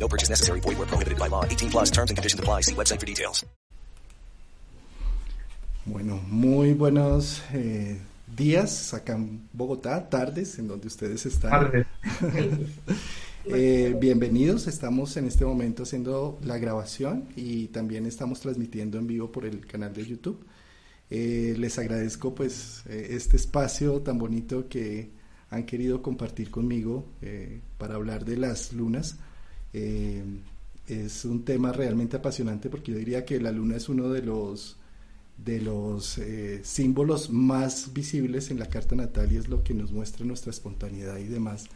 No purchase necessary. Void where prohibited by law. 18 plus terms and conditions apply. See website for details. Bueno, muy buenos eh, días acá en Bogotá, tardes en donde ustedes están. Tardes. Eh, bienvenidos, estamos en este momento haciendo la grabación y también estamos transmitiendo en vivo por el canal de YouTube. Eh, les agradezco pues eh, este espacio tan bonito que han querido compartir conmigo eh, para hablar de las lunas. Eh, es un tema realmente apasionante porque yo diría que la luna es uno de los de los eh, símbolos más visibles en la carta natal y es lo que nos muestra nuestra espontaneidad y demás.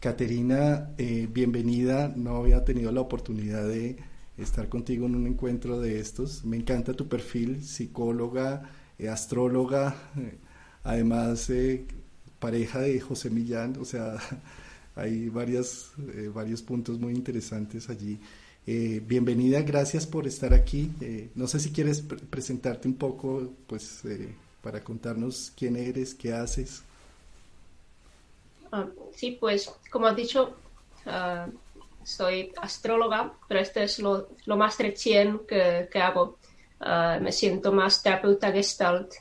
Caterina, eh, bienvenida. No había tenido la oportunidad de estar contigo en un encuentro de estos. Me encanta tu perfil, psicóloga, eh, astróloga, además pareja de José Millán, o sea, hay varias, eh, varios puntos muy interesantes allí. Eh, bienvenida, gracias por estar aquí. Eh, no sé si quieres pre- presentarte un poco, pues, eh, para contarnos quién eres, qué haces. Ah, sí, pues como has dicho, ah, soy astróloga, pero esto es lo, lo más recién que, que hago. Ah, me siento más terapeuta gestalt,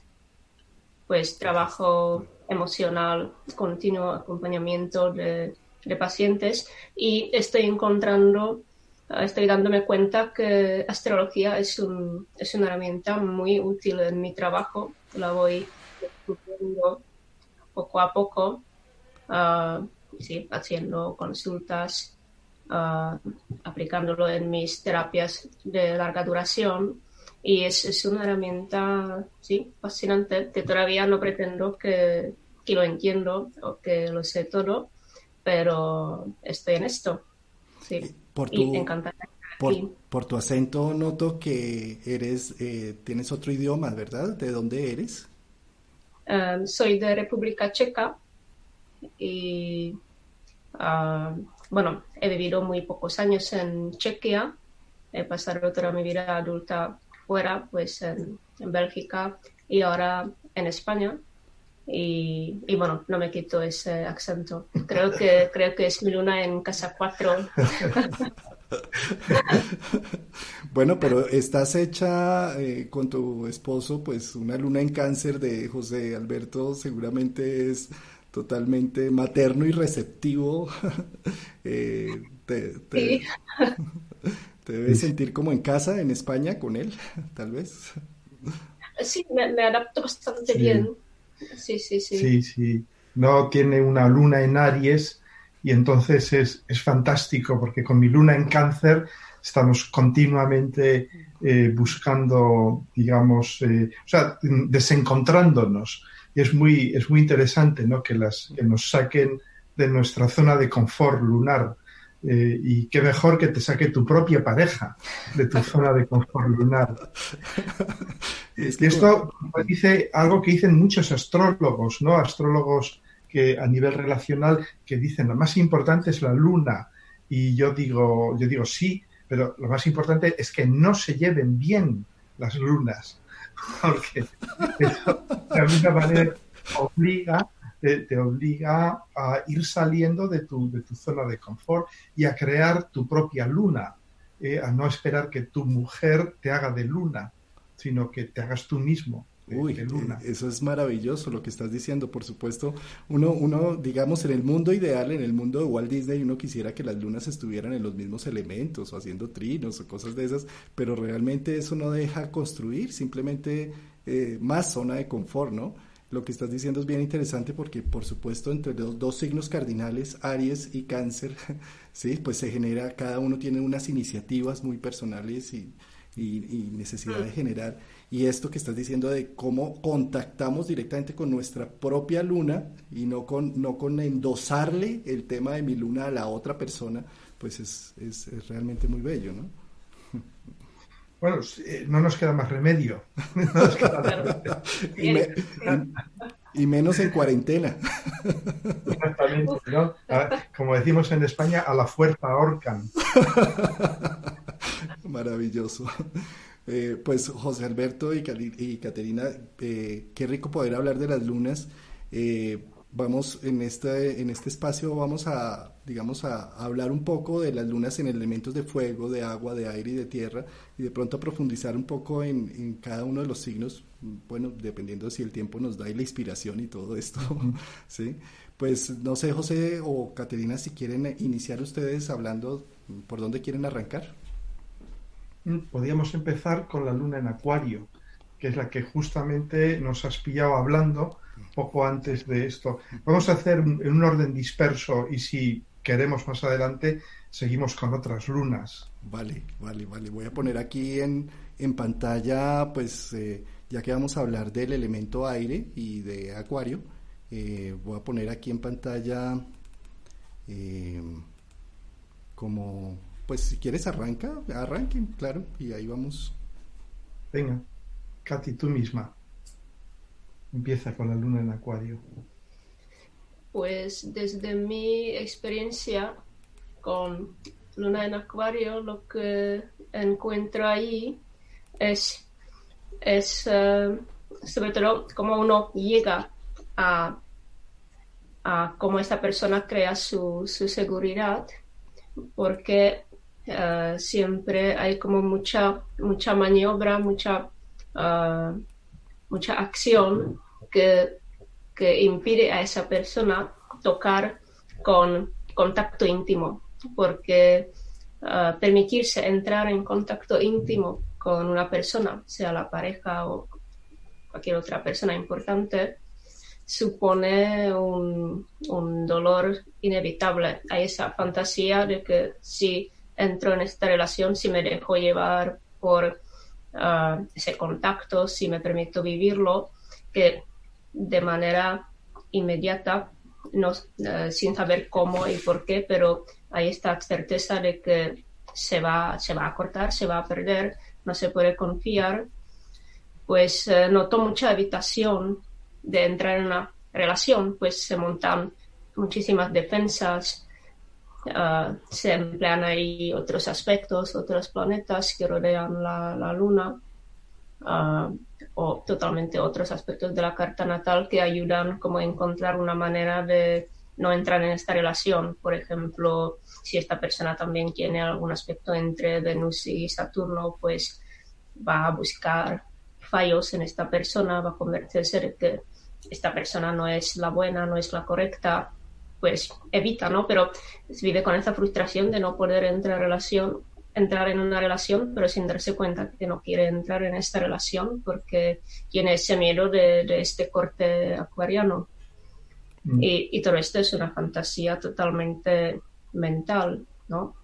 pues trabajo emocional, continuo acompañamiento de, de pacientes y estoy encontrando, ah, estoy dándome cuenta que astrología es, un, es una herramienta muy útil en mi trabajo. La voy descubriendo poco a poco ah, sí, haciendo consultas, ah, aplicándolo en mis terapias de larga duración. Y es, es una herramienta, sí, fascinante, que todavía no pretendo que, que lo entiendo o que lo sé todo, pero estoy en esto. Sí, Por y tu, encantada de estar por, por tu acento noto que eres, eh, tienes otro idioma, ¿verdad? ¿De dónde eres? Ah, soy de República Checa y ah, bueno, he vivido muy pocos años en Chequia. He pasado toda mi vida adulta fuera, pues en, en Bélgica y ahora en España. Y, y bueno, no me quito ese acento. Creo que, creo que es mi luna en casa 4. Bueno, pero estás hecha eh, con tu esposo, pues una luna en cáncer de José Alberto seguramente es totalmente materno y receptivo. Eh, te, te, Sí. te debes sentir como en casa en España con él, tal vez. Sí, me, me adapto bastante Sí. bien. Sí, sí, sí. Sí, sí. No tiene una luna en Aries y entonces es, es fantástico porque con mi luna en cáncer estamos continuamente eh, buscando, digamos, eh, o sea, desencontrándonos. Y es muy, es muy interesante ¿no? que, las, que nos saquen de nuestra zona de confort lunar. Eh, y qué mejor que te saque tu propia pareja de tu zona de confort lunar. Y esto dice algo que dicen muchos astrólogos, ¿no? Astrólogos que a nivel relacional que dicen lo más importante es la luna. Y yo digo, yo digo sí, pero lo más importante es que no se lleven bien las lunas. Porque eso de alguna manera obliga, te, te obliga a ir saliendo de tu, de tu zona de confort y a crear tu propia luna, eh, a no esperar que tu mujer te haga de luna sino que te hagas tú mismo de, Uy, de luna. eh, eso es maravilloso lo que estás diciendo, por supuesto. Uno, uno, digamos, en el mundo ideal, en el mundo de Walt Disney, uno quisiera que las lunas estuvieran en los mismos elementos o haciendo trinos o cosas de esas, pero realmente eso no deja construir, simplemente eh, más zona de confort, ¿no? Lo que estás diciendo es bien interesante porque, por supuesto, entre los dos signos cardinales, Aries y Cáncer, sí, pues se genera, cada uno tiene unas iniciativas muy personales y, y, y necesidad de generar. Y esto que estás diciendo de cómo contactamos directamente con nuestra propia luna y no con, no con endosarle el tema de mi luna a la otra persona, pues es, es, es realmente muy bello, ¿no? Bueno, eh, no nos queda más remedio. y, menos en cuarentena. Exactamente, ¿no? Como decimos en España, a la fuerza ahorcan. Maravilloso. Eh, pues José Alberto y, Caterina, eh, qué rico poder hablar de las lunas. Eh, vamos en este, en este espacio vamos a, digamos, a, hablar un poco de las lunas en elementos de fuego, de agua, de aire y de tierra, y de pronto profundizar un poco en, cada uno de los signos, bueno, dependiendo si el tiempo nos da y la inspiración y todo esto, ¿sí? Pues no sé, José o Caterina, si quieren iniciar ustedes hablando, ¿por dónde quieren arrancar? Mm, podríamos empezar con la luna en acuario, que es la que justamente nos has pillado hablando poco antes de esto. Vamos a hacer en un orden disperso y si queremos más adelante, seguimos con otras lunas. Vale, vale, vale. Voy a poner aquí en, en pantalla, pues eh, ya que vamos a hablar del elemento aire y de acuario, eh, voy a poner aquí en pantalla eh, como, pues si quieres arranca, arranquen, claro, y ahí vamos. Venga, Katy, tú misma. Empieza con la luna en acuario. Pues desde mi experiencia con luna en acuario, lo que encuentro ahí es, es eh, sobre todo cómo uno llega a, a cómo esta persona crea su, seguridad, porque eh, siempre hay como mucha, mucha maniobra, mucha... Eh, mucha acción que, impide a esa persona tocar con contacto íntimo, porque ah, permitirse entrar en contacto íntimo con una persona, sea la pareja o cualquier otra persona importante, supone un, un, dolor inevitable. Hay esa fantasía de que si entro en esta relación, si me dejo llevar por ese contacto, si me permito vivirlo, que de manera inmediata, no, eh, sin saber cómo y por qué, pero hay esta certeza de que se va, se va a cortar, se va a perder, no se puede confiar, pues eh, noto mucha evitación de entrar en una relación, pues se montan muchísimas defensas, Ah, se emplean ahí otros aspectos, otros planetas que rodean la, Luna ah, o totalmente otros aspectos de la carta natal que ayudan como a encontrar una manera de no entrar en esta relación. Por ejemplo, si esta persona también tiene algún aspecto entre Venus y Saturno, pues va a buscar fallos en esta persona, va a convencerse de que esta persona no es la buena, no es la correcta, pues evita, ¿no? Pero vive con esa frustración de no poder entrar en relación, entrar en una relación, pero sin darse cuenta que no quiere entrar en esta relación porque tiene ese miedo de, este corte acuariano. Mm. Y, todo esto es una fantasía totalmente mental, ¿no?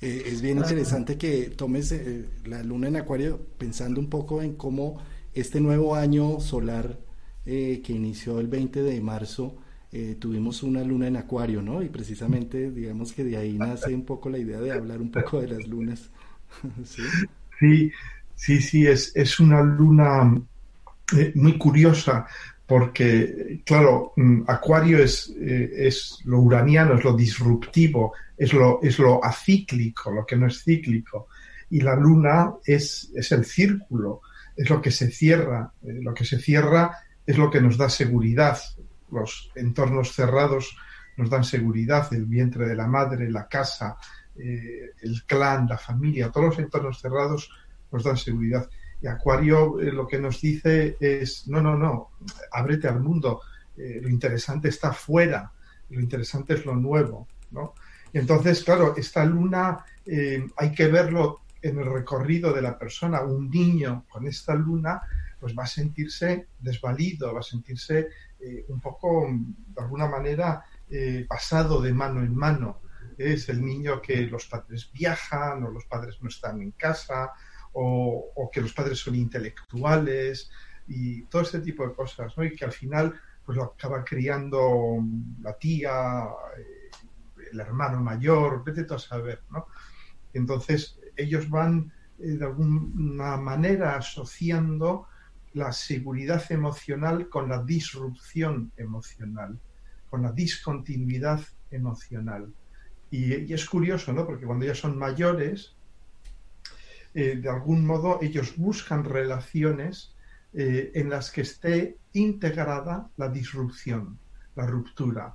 Eh, es bien interesante que tomes eh, la luna en acuario pensando un poco en cómo este nuevo año solar eh, que inició el 20 de marzo eh, tuvimos una luna en acuario, ¿no? Y precisamente, digamos que de ahí nace un poco la idea de hablar un poco de las lunas. ¿Sí? sí, sí, es, es una luna eh, muy curiosa porque, claro, mm, Acuario es, eh, es lo uraniano, es lo disruptivo, es lo, es lo acíclico, lo que no es cíclico. Y la luna es, es el círculo, es lo que se cierra. lo que se cierra es lo que nos da seguridad, los entornos cerrados nos dan seguridad, el vientre de la madre, la casa, eh, el clan, la familia, todos los entornos cerrados nos dan seguridad. Y Acuario eh, lo que nos dice es, no, no, no, ábrete al mundo, eh, lo interesante está fuera, lo interesante es lo nuevo, ¿no? Y entonces, claro, esta luna hay que verlo en el recorrido de la persona. Un niño con esta luna pues va a sentirse desvalido, va a sentirse eh, un poco, de alguna manera, eh, pasado de mano en mano. Es el niño que los padres viajan o los padres no están en casa o, que los padres son intelectuales y todo este tipo de cosas, ¿no? Y que al final pues lo acaba criando la tía, eh, el hermano mayor, vete tú a saber, ¿no? Entonces ellos van de alguna manera asociando la seguridad emocional con la disrupción emocional, con la discontinuidad emocional. Y, es curioso, ¿no? Porque cuando ya son mayores, eh, de algún modo ellos buscan relaciones eh, en las que esté integrada la disrupción, la ruptura.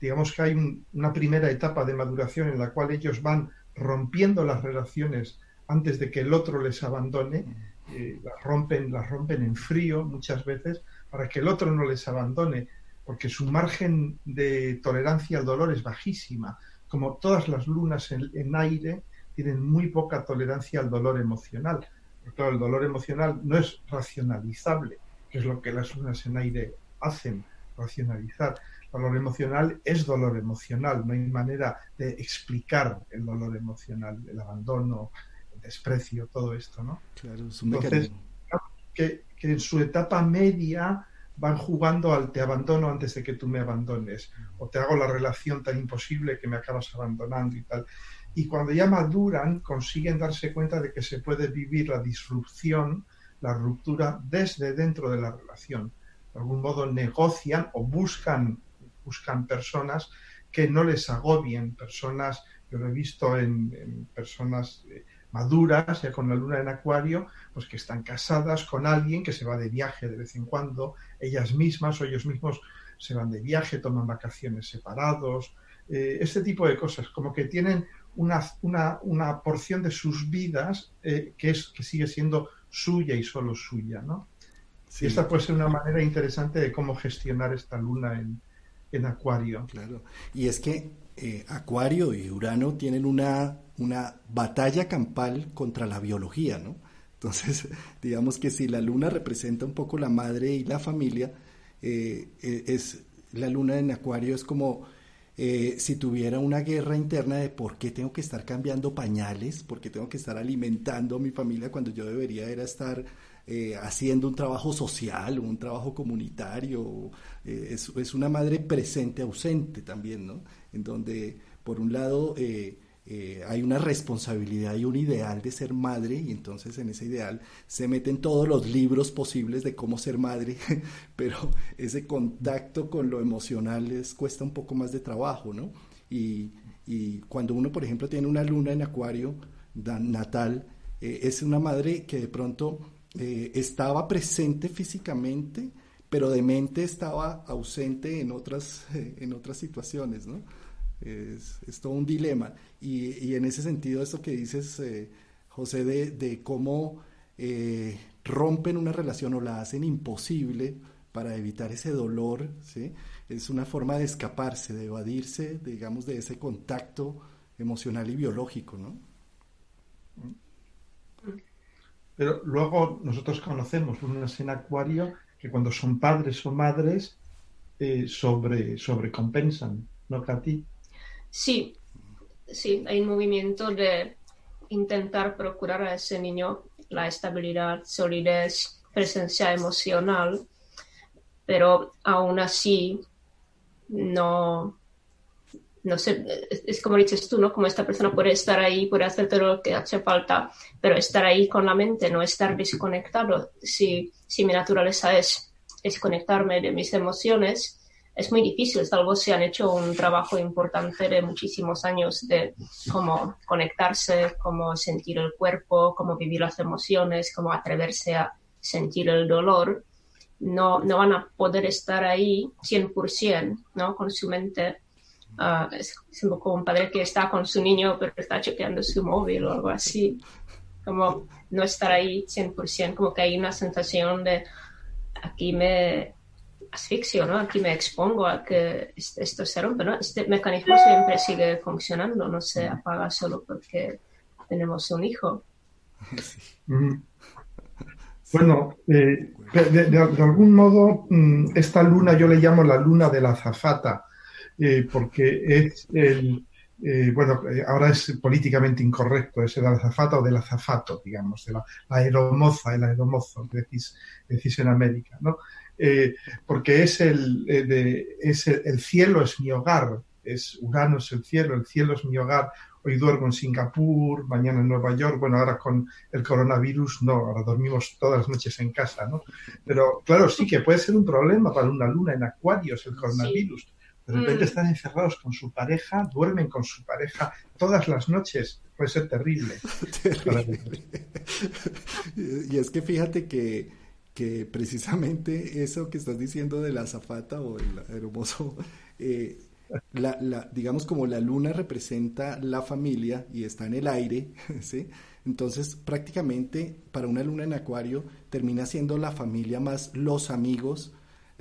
Digamos que hay una primera etapa de maduración en la cual ellos van rompiendo las relaciones antes de que el otro les abandone, las, rompen, las rompen en frío muchas veces para que el otro no les abandone, porque su margen de tolerancia al dolor es bajísima. Como todas las lunas en, aire tienen muy poca tolerancia al dolor emocional. claro, el dolor emocional no es racionalizable, que es lo que las lunas en aire hacen, racionalizar. El dolor emocional es dolor emocional, no hay manera de explicar el dolor emocional, el abandono, desprecio, todo esto, ¿no? Claro, es un Entonces, que, que, en su etapa media van jugando al te abandono antes de que tú me abandones, o te hago la relación tan imposible que me acabas abandonando y tal. Y cuando ya maduran, consiguen darse cuenta de que se puede vivir la disrupción, la ruptura desde dentro de la relación. De algún modo negocian o buscan, buscan personas que no les agobien, personas, yo lo he visto en, en personas eh, maduras, ya con la luna en acuario, pues que están casadas con alguien que se va de viaje de vez en cuando, ellas mismas o ellos mismos se van de viaje, toman vacaciones separados, eh, este tipo de cosas, como que tienen una, una, porción de sus vidas eh, que, es, que sigue siendo suya y solo suya, ¿no? Y esta puede ser una manera interesante de cómo gestionar esta luna en, en Acuario. Claro, y es que eh, Acuario y Urano tienen una una batalla campal contra la biología, ¿no? Entonces, digamos que si la luna representa un poco la madre y la familia, eh, eh, es la luna en Acuario es como eh, si tuviera una guerra interna de por qué tengo que estar cambiando pañales, por qué tengo que estar alimentando a mi familia cuando yo debería era estar haciendo un trabajo social, un trabajo comunitario. Es, una madre presente, ausente también, ¿no? En donde, por un lado, hay una responsabilidad y un ideal de ser madre y entonces en ese ideal se meten todos los libros posibles de cómo ser madre, pero ese contacto con lo emocional les cuesta un poco más de trabajo, ¿no? Y, cuando uno, por ejemplo, tiene una luna en acuario natal, eh, es una madre que de pronto eh, estaba presente físicamente, pero de mente estaba ausente en otras, en otras situaciones, ¿no? Es, todo un dilema. Y, en ese sentido, esto que dices, eh, José, de, cómo eh, rompen una relación o la hacen imposible para evitar ese dolor, ¿sí? es una forma de escaparse, de evadirse, digamos, de ese contacto emocional y biológico, ¿no? Pero luego nosotros conocemos lunas en acuario que cuando son padres o madres eh, sobre, sobrecompensan, ¿no, Katy? Sí, sí, hay un movimiento de intentar procurar a ese niño la estabilidad, solidez, presencia emocional, pero aún así no, no sé, es como dices tú, ¿no? Como esta persona puede estar ahí, puede hacer todo lo que hace falta, pero estar ahí con la mente, no estar desconectado. Si, si mi naturaleza es desconectarme de mis emociones, es muy difícil, salvo si han hecho un trabajo importante de muchísimos años de cómo conectarse, cómo sentir el cuerpo, cómo vivir las emociones, cómo atreverse a sentir el dolor. No, no van a poder estar ahí 100%, ¿no? Con su mente. Ah, es, un poco un padre que está con su niño, pero está chequeando su móvil o algo así. Como no estar ahí 100%, como que hay una sensación de aquí me, asfixio, ¿no? Aquí me expongo a que esto se rompe, ¿no? Este mecanismo siempre sigue funcionando, no se apaga solo porque tenemos un hijo. Bueno, eh, de, algún modo, mm, esta luna yo le llamo la luna de la azafata, eh, porque es el, eh, bueno, ahora es políticamente incorrecto, es el azafata o del azafato, digamos, de la, aeromoza, el aeromozo, decís, decís en América, ¿no? Eh, porque es el, eh, es el, cielo es mi hogar, es Urano es el cielo, el cielo es mi hogar, hoy duermo en Singapur, mañana en Nueva York, bueno, ahora con el coronavirus no, ahora dormimos todas las noches en casa, ¿no? Pero claro, sí que puede ser un problema para una luna en Acuarios el coronavirus. De repente mm. están encerrados con su pareja, duermen con su pareja todas las noches. Puede ser terrible. y es que fíjate que, que, precisamente eso que estás diciendo de la zafata o el hermoso, eh, la, la, digamos como la luna representa la familia y está en el aire, ¿sí? Entonces prácticamente para una luna en acuario termina siendo la familia más los amigos,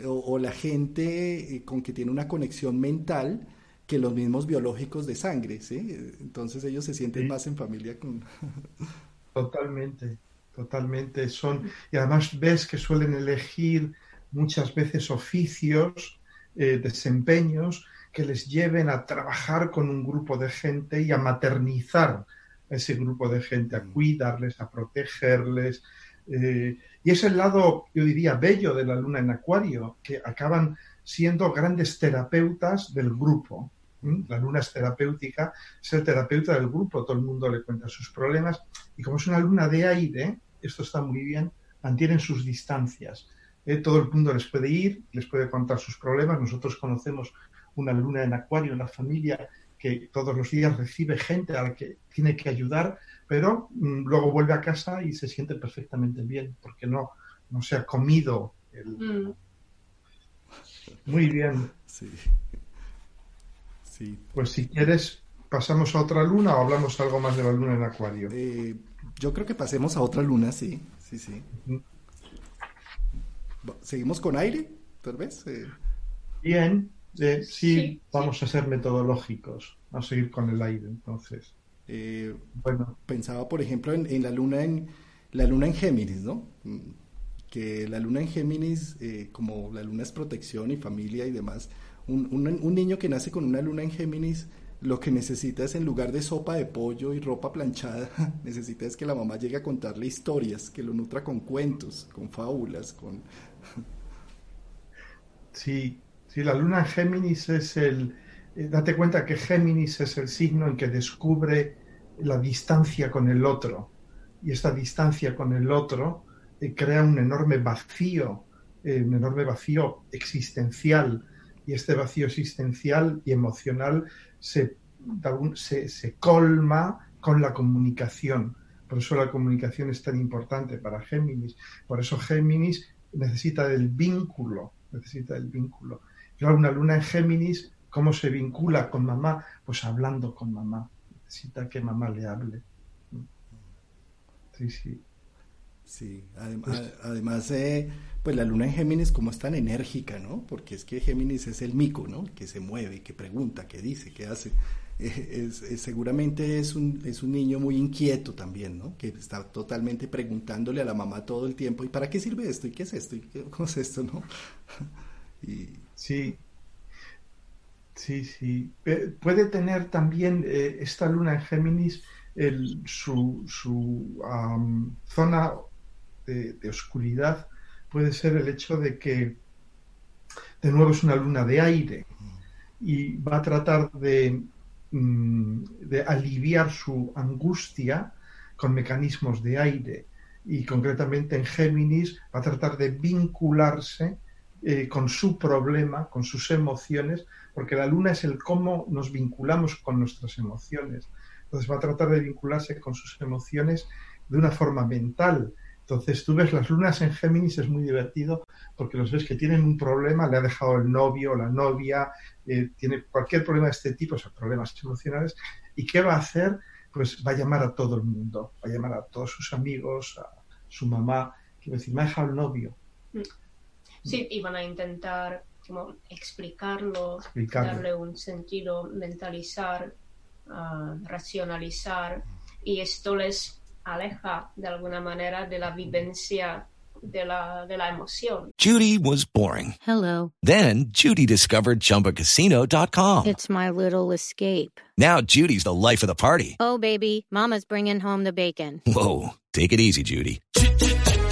o, la gente eh, con que tiene una conexión mental que los mismos biológicos de sangre, ¿sí? Entonces ellos se sienten más en familia con... Totalmente, totalmente. Son, y además ves que suelen elegir muchas veces oficios, eh, desempeños que les lleven a trabajar con un grupo de gente y a maternizar a ese grupo de gente, a mm. cuidarles, a protegerles, eh, y es el lado, yo diría, bello de la luna en acuario, que acaban siendo grandes terapeutas del grupo. La luna es terapéutica, es el terapeuta del grupo, todo el mundo le cuenta sus problemas y como es una luna de aire, esto está muy bien, mantienen sus distancias. Eh, todo el mundo les puede ir, les puede contar sus problemas. Nosotros conocemos una luna en acuario, una familia que todos los días recibe gente a la que tiene que ayudar, pero mm, luego vuelve a casa y se siente perfectamente bien, porque no, no se ha comido el... Mm. Muy bien. Sí. sí. Pues si quieres, pasamos a otra luna o hablamos algo más de la luna en Acuario. Eh, yo creo que pasemos a otra luna, sí, sí, sí. ¿Seguimos con aire, tal vez? Eh. Bien sí, vamos a ser metodológicos, a seguir con el aire, entonces. Eh, bueno, pensaba, por ejemplo, en, la luna en la luna en Géminis, ¿no? Mm, que la luna en Géminis, eh, como la luna es protección y familia y demás, un, un, niño que nace con una luna en Géminis, lo que necesita es en lugar de sopa de pollo y ropa planchada, necesita es que la mamá llegue a contarle historias, que lo nutra con cuentos, con fábulas, con... Sí, Sí, la luna en Géminis es el... Eh, date cuenta que Géminis es el signo en que descubre la distancia con el otro. Y esta distancia con el otro eh, crea un enorme vacío, eh, un enorme vacío existencial. Y este vacío existencial y emocional se, se, colma con la comunicación. Por eso la comunicación es tan importante para Géminis. Por eso Géminis necesita del vínculo, necesita del vínculo una luna en Géminis, ¿cómo se vincula con mamá? Pues hablando con mamá. Necesita que mamá le hable. Sí, sí. Sí, además, eh, pues la luna en Géminis como es tan enérgica, ¿no? Porque es que Géminis es el mico, ¿no? Que se mueve, que pregunta, que dice, que hace. Eh, seguramente es un, es un niño muy inquieto también, ¿no? Que está totalmente preguntándole a la mamá todo el tiempo, ¿y para qué sirve esto? ¿Y qué es esto? ¿Y cómo es esto? ¿No? y, Sí, sí, sí. Eh, puede tener también eh, esta luna en Géminis su, zona de, oscuridad, puede ser el hecho de que de nuevo es una luna de aire y va a tratar de, mm, de aliviar su angustia con mecanismos de aire y concretamente en Géminis va a tratar de vincularse eh, con su problema, con sus emociones, porque la luna es el cómo nos vinculamos con nuestras emociones. Entonces va a tratar de vincularse con sus emociones de una forma mental. Entonces tú ves las lunas en Géminis, es muy divertido porque los ves que tienen un problema, le ha dejado el novio o la novia, eh, tiene cualquier problema de este tipo, o sea, problemas emocionales, ¿y qué va a hacer? Pues va a llamar a todo el mundo, va a llamar a todos sus amigos, a su mamá, quiero decir, me ha dejado el novio. Mm. Sí, y van a intentar como explicarlo, darle un sentido, mentalizar, uh, racionalizar, y esto les aleja de alguna manera de la vivencia de la, de la emoción. Judy was boring. Hello. Then Judy discovered chumbacasino.com. It's my little escape. Now Judy's the life of the party. Oh, baby, mama's bringing home the bacon. Whoa, take it easy, Judy.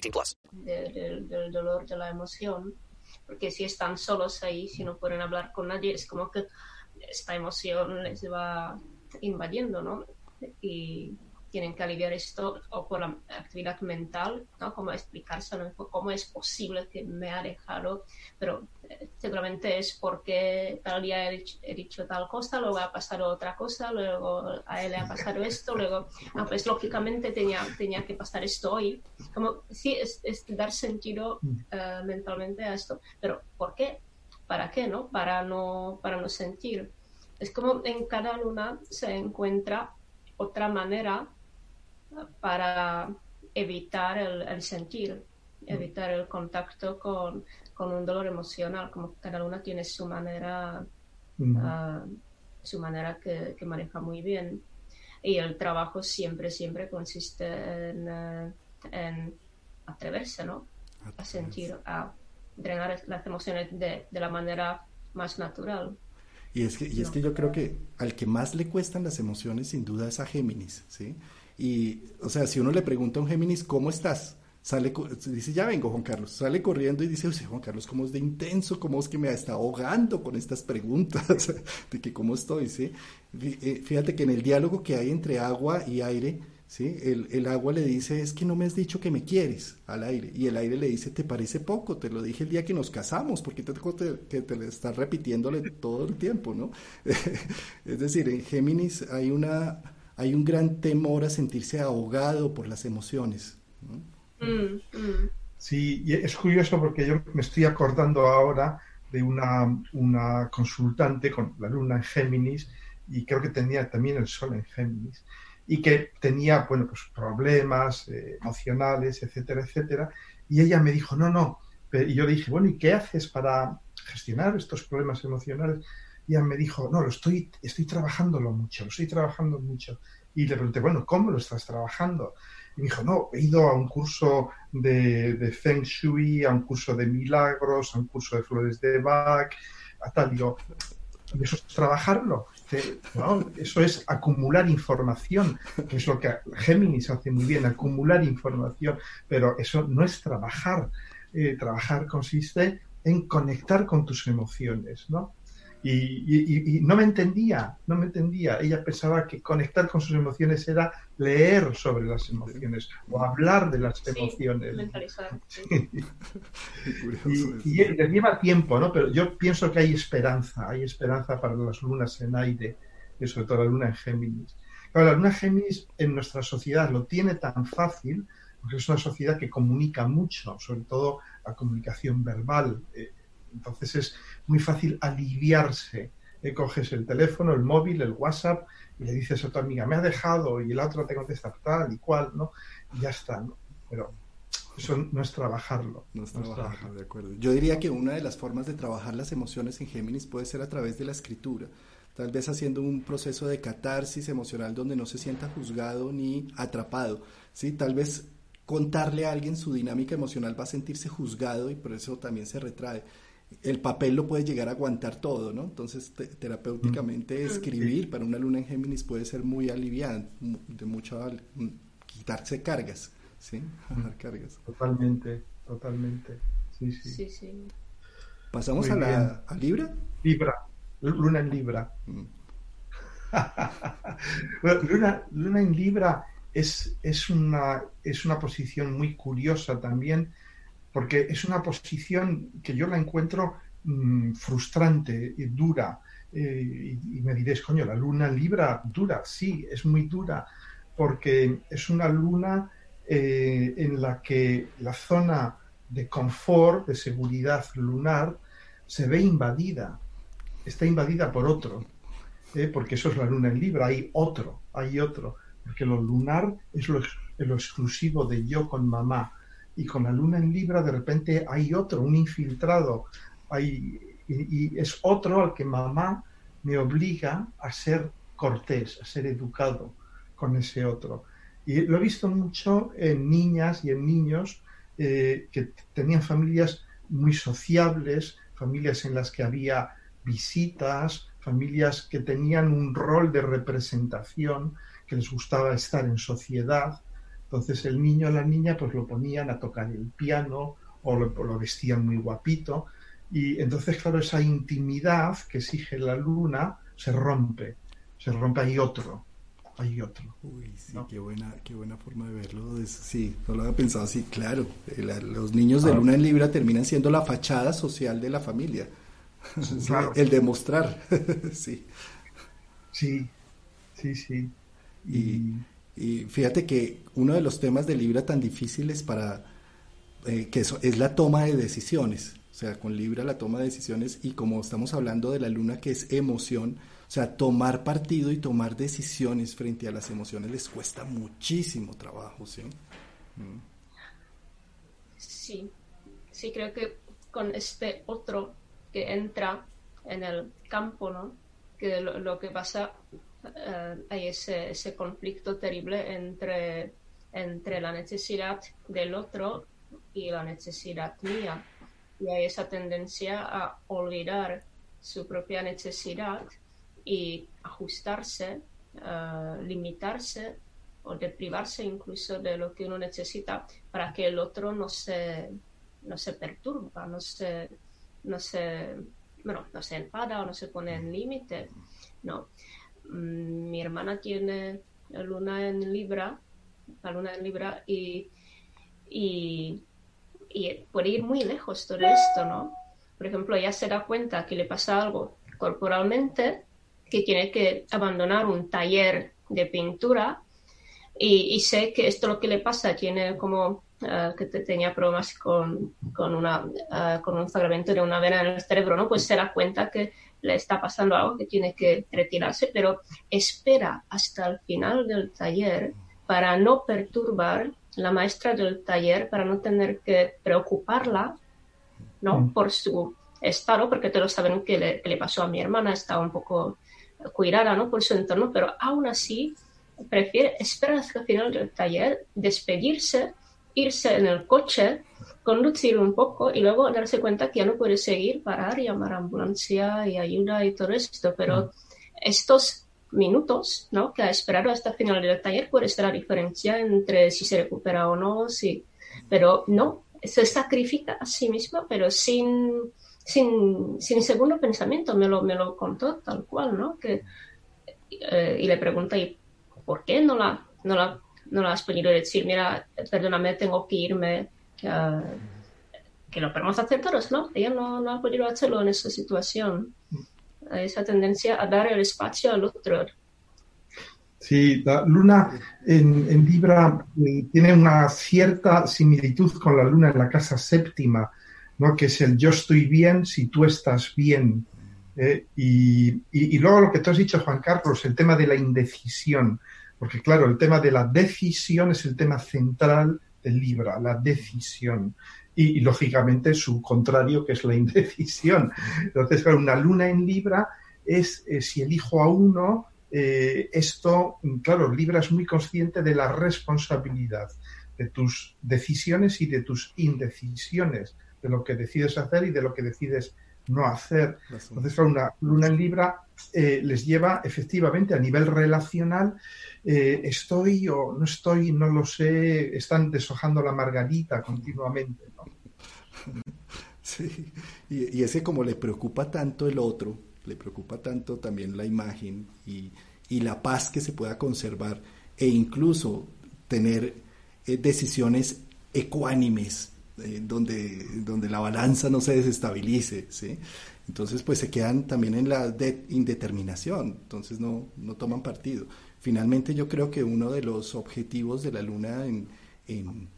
18 plus. de- del- del dolor, de la emoción, porque si están solos ahí, si no pueden hablar con nadie, es como que esta emoción les va invadiendo, ¿no? Y tienen que aliviar esto o por la actividad mental, ¿no? Como explicárselo, cómo es posible que me ha dejado, pero seguramente es porque tal día he dicho, he dicho tal cosa, luego ha pasado otra cosa, luego a él le ha pasado esto, luego, ah, pues lógicamente tenía, tenía que pasar esto hoy. Como, sí, es, es dar sentido eh, mentalmente a esto, pero ¿por qué? ¿Para qué, no? Para no, para no sentir. Es como en cada luna se encuentra otra manera para evitar el, el sentir, evitar el contacto con, con un dolor emocional, como cada luna tiene su manera, Mm. ah, su manera que, que maneja muy bien. Y el trabajo siempre, siempre consiste en, eh, en atreverse, ¿no? A sentir, a drenar las emociones de, de la manera más natural. Y es que, y es que yo creo que al que más le cuestan las emociones, sin duda, es a Géminis, ¿sí? Y, o sea, si uno le pregunta a un Géminis, ¿cómo estás? Sale, dice, ya vengo, Juan Carlos. Sale corriendo y dice, "Uy, Juan Carlos, ¿cómo es de intenso? ¿Cómo es que me está ahogando con estas preguntas? de que cómo estoy, ¿sí? Eh, Fíjate que en el diálogo que hay entre agua y aire, ¿sí? El, el agua le dice, es que no me has dicho que me quieres al aire. Y el aire le dice, ¿te parece poco? Te lo dije el día que nos casamos, porque te, te, que te estás repitiéndole todo el tiempo, ¿no? es decir, en Géminis hay, una, hay un gran temor a sentirse ahogado por las emociones. Mm, mm. Sí, y es curioso porque yo me estoy acordando ahora de una, una consultante con la luna en Géminis y creo que tenía también el sol en Géminis y que tenía, bueno, pues problemas eh, emocionales, etcétera, etcétera. Y ella me dijo, no, no. Y yo le dije, bueno, ¿y qué haces para gestionar estos problemas emocionales? Y ella me dijo, no, lo estoy, estoy trabajándolo mucho, lo estoy trabajando mucho. Y le pregunté, bueno, ¿cómo lo estás trabajando? Y dijo, no, he ido a un curso de, de Feng Shui, a un curso de milagros, a un curso de flores de Bach, a tal. Digo, ¿y eso es trabajarlo? No, eso es acumular información, que es lo que Géminis hace muy bien, acumular información, pero eso no es trabajar. Eh, trabajar consiste en conectar con tus emociones, ¿no? Y, y- y no me entendía, no me entendía. Ella pensaba que conectar con sus emociones era leer sobre las emociones o hablar de las Sí, emociones. mentalizar. sí. Curioso Y, y les lleva tiempo, ¿no? Pero yo pienso que hay esperanza, hay esperanza para las lunas en aire, y sobre todo la luna en Géminis. Claro, la luna en Géminis en nuestra sociedad lo tiene tan fácil, porque es una sociedad que comunica mucho, sobre todo la comunicación verbal. eh, Entonces es muy fácil aliviarse. Eh, Coges el teléfono, el móvil, el WhatsApp y le dices a tu amiga, me ha dejado y el otro te contesta tal y cual, ¿no? Y ya está, ¿no? Pero eso no es trabajarlo. No es no es trabajar, de acuerdo. Yo diría que una de las formas de trabajar las emociones en Géminis puede ser a través de la escritura. Tal vez haciendo un proceso de catarsis emocional donde no se sienta juzgado ni atrapado. ¿sí? Tal vez contarle a alguien su dinámica emocional va a sentirse juzgado y por eso también se retrae. El papel lo puede llegar a aguantar todo, ¿no? Entonces, te- terapéuticamente, escribir para una luna en Géminis puede ser muy aliviante, de mucha, mm, quitarse cargas, ¿sí? Bajar cargas. Totalmente, totalmente. Sí, sí. Sí, sí. Pasamos a, la, a Libra. Libra, luna en Libra. Mm. Bueno, luna, luna en Libra es, es, una, es una posición muy curiosa también, porque es una posición que yo la encuentro mm, frustrante y dura. Eh, y, me diréis, coño, la luna Libra dura, sí, es muy dura, porque es una luna eh, en la que la zona de confort, de seguridad lunar, se ve invadida, está invadida por otro, ¿eh? porque eso es la luna en Libra, hay otro, hay otro, porque lo lunar es lo, exclusivo de yo con mamá, y con la luna en Libra de repente hay otro, un infiltrado, hay, y, es otro al que mamá me obliga a ser cortés, a ser educado con ese otro. Y lo he visto mucho en niñas y en niños eh, que tenían familias muy sociables, familias en las que había visitas, familias que tenían un rol de representación, que les gustaba estar en sociedad. Entonces el niño o la niña pues lo ponían a tocar el piano o lo, vestían muy guapito. Y entonces, claro, esa intimidad que exige la luna se rompe, se rompe, hay otro, hay otro. Uy, sí, qué, buena, qué buena forma de verlo. sí, no lo había pensado así, claro. Los niños de luna en Libra terminan siendo la fachada social de la familia. El demostrar, sí. Sí, sí, sí. Y, y, fíjate que uno de los temas de Libra tan difíciles para, eh, que eso, es la toma de decisiones. O sea, con Libra la toma de decisiones y como estamos hablando de la luna que es emoción, o sea, tomar partido y tomar decisiones frente a las emociones les cuesta muchísimo trabajo, ¿sí? Mm. Sí, sí, creo que con este otro que entra en el campo, ¿no? Que lo, que pasa, eh, hay ese, ese, conflicto terrible entre, entre la necesidad del otro y la necesidad mía. Y hay esa tendencia a olvidar su propia necesidad y ajustarse, eh, limitarse o deprivarse incluso de lo que uno necesita para que el otro no se, no se perturba, no se, no se, bueno, no se enfada o no se pone en límite. No. Mm, mi hermana tiene la luna en Libra, la luna en Libra y, y, puede ir muy lejos todo esto, ¿no? Por ejemplo, ella se da cuenta que le pasa algo corporalmente, que tiene que abandonar un taller de pintura y, y sé que esto lo que le pasa, tiene como eh, que tenía problemas con, con, una, uh, con un fragmento de una vena en el cerebro, ¿no? Pues se da cuenta que le está pasando algo que tiene que retirarse, pero espera hasta el final del taller para no perturbar la maestra del taller, para no tener que preocuparla, ¿no? Mm. Por su estado, porque todos saben que le, que le pasó a mi hermana, está un poco cuidada, ¿no? Por su entorno, pero aún así prefiere esperar hasta el final del taller, despedirse irse en el coche, conducir un poco y luego darse cuenta que ya no puede seguir, parar, llamar a ambulancia y ayuda y todo esto. Pero mm. estos minutos ¿no? que ha esperado hasta el final del taller puede ser la diferencia entre si se recupera o no. Si... Pero no, se sacrifica a sí mismo, pero sin, sin, sin segundo pensamiento. Me lo, me lo contó tal cual, ¿no? Que, eh, y le pregunta, ¿y por qué no la, no la no lo has podido decir, mira, perdóname, tengo que irme, que lo podemos hacer todos, ¿no? Ella no, no ha podido hacerlo en esa situación. Esa tendencia a dar el espacio al otro. Sí, la luna en, en, Libra eh, tiene una cierta similitud con la luna en la casa séptima, ¿no? que es el yo estoy bien si tú estás bien. ¿eh? y, y, y, luego lo que tú has dicho, Juan Carlos, el tema de la indecisión. Porque claro, el tema de la decisión es el tema central Libra, la decisión. Y, lógicamente su contrario, que es la indecisión. Entonces, claro, una luna en Libra es eh, si elijo a uno, eh, esto, claro, Libra es muy consciente de la responsabilidad de tus decisiones y de tus indecisiones, de lo que decides hacer y de lo que decides no hacer. Entonces, una luna en Libra eh, les lleva efectivamente a nivel relacional eh, estoy o no estoy, no lo sé, están deshojando la margarita continuamente. Sí, y, ese como le preocupa tanto el otro, le preocupa tanto también la imagen y, la paz que se pueda conservar e incluso tener eh, decisiones ecuánimes eh, donde, donde la balanza no se desestabilice, ¿sí? Entonces pues se quedan también en la indeterminación, entonces no, no toman partido. finalmente yo creo que uno de los objetivos de la luna en, en,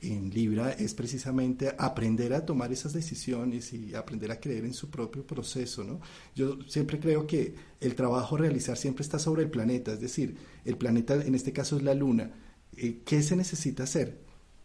en Libra es precisamente aprender a tomar esas decisiones y aprender a creer en su propio proceso, ¿no? Yo siempre creo que el trabajo a realizar siempre está sobre el planeta, es decir, el planeta en este caso es la luna. Eh, ¿Qué se necesita hacer?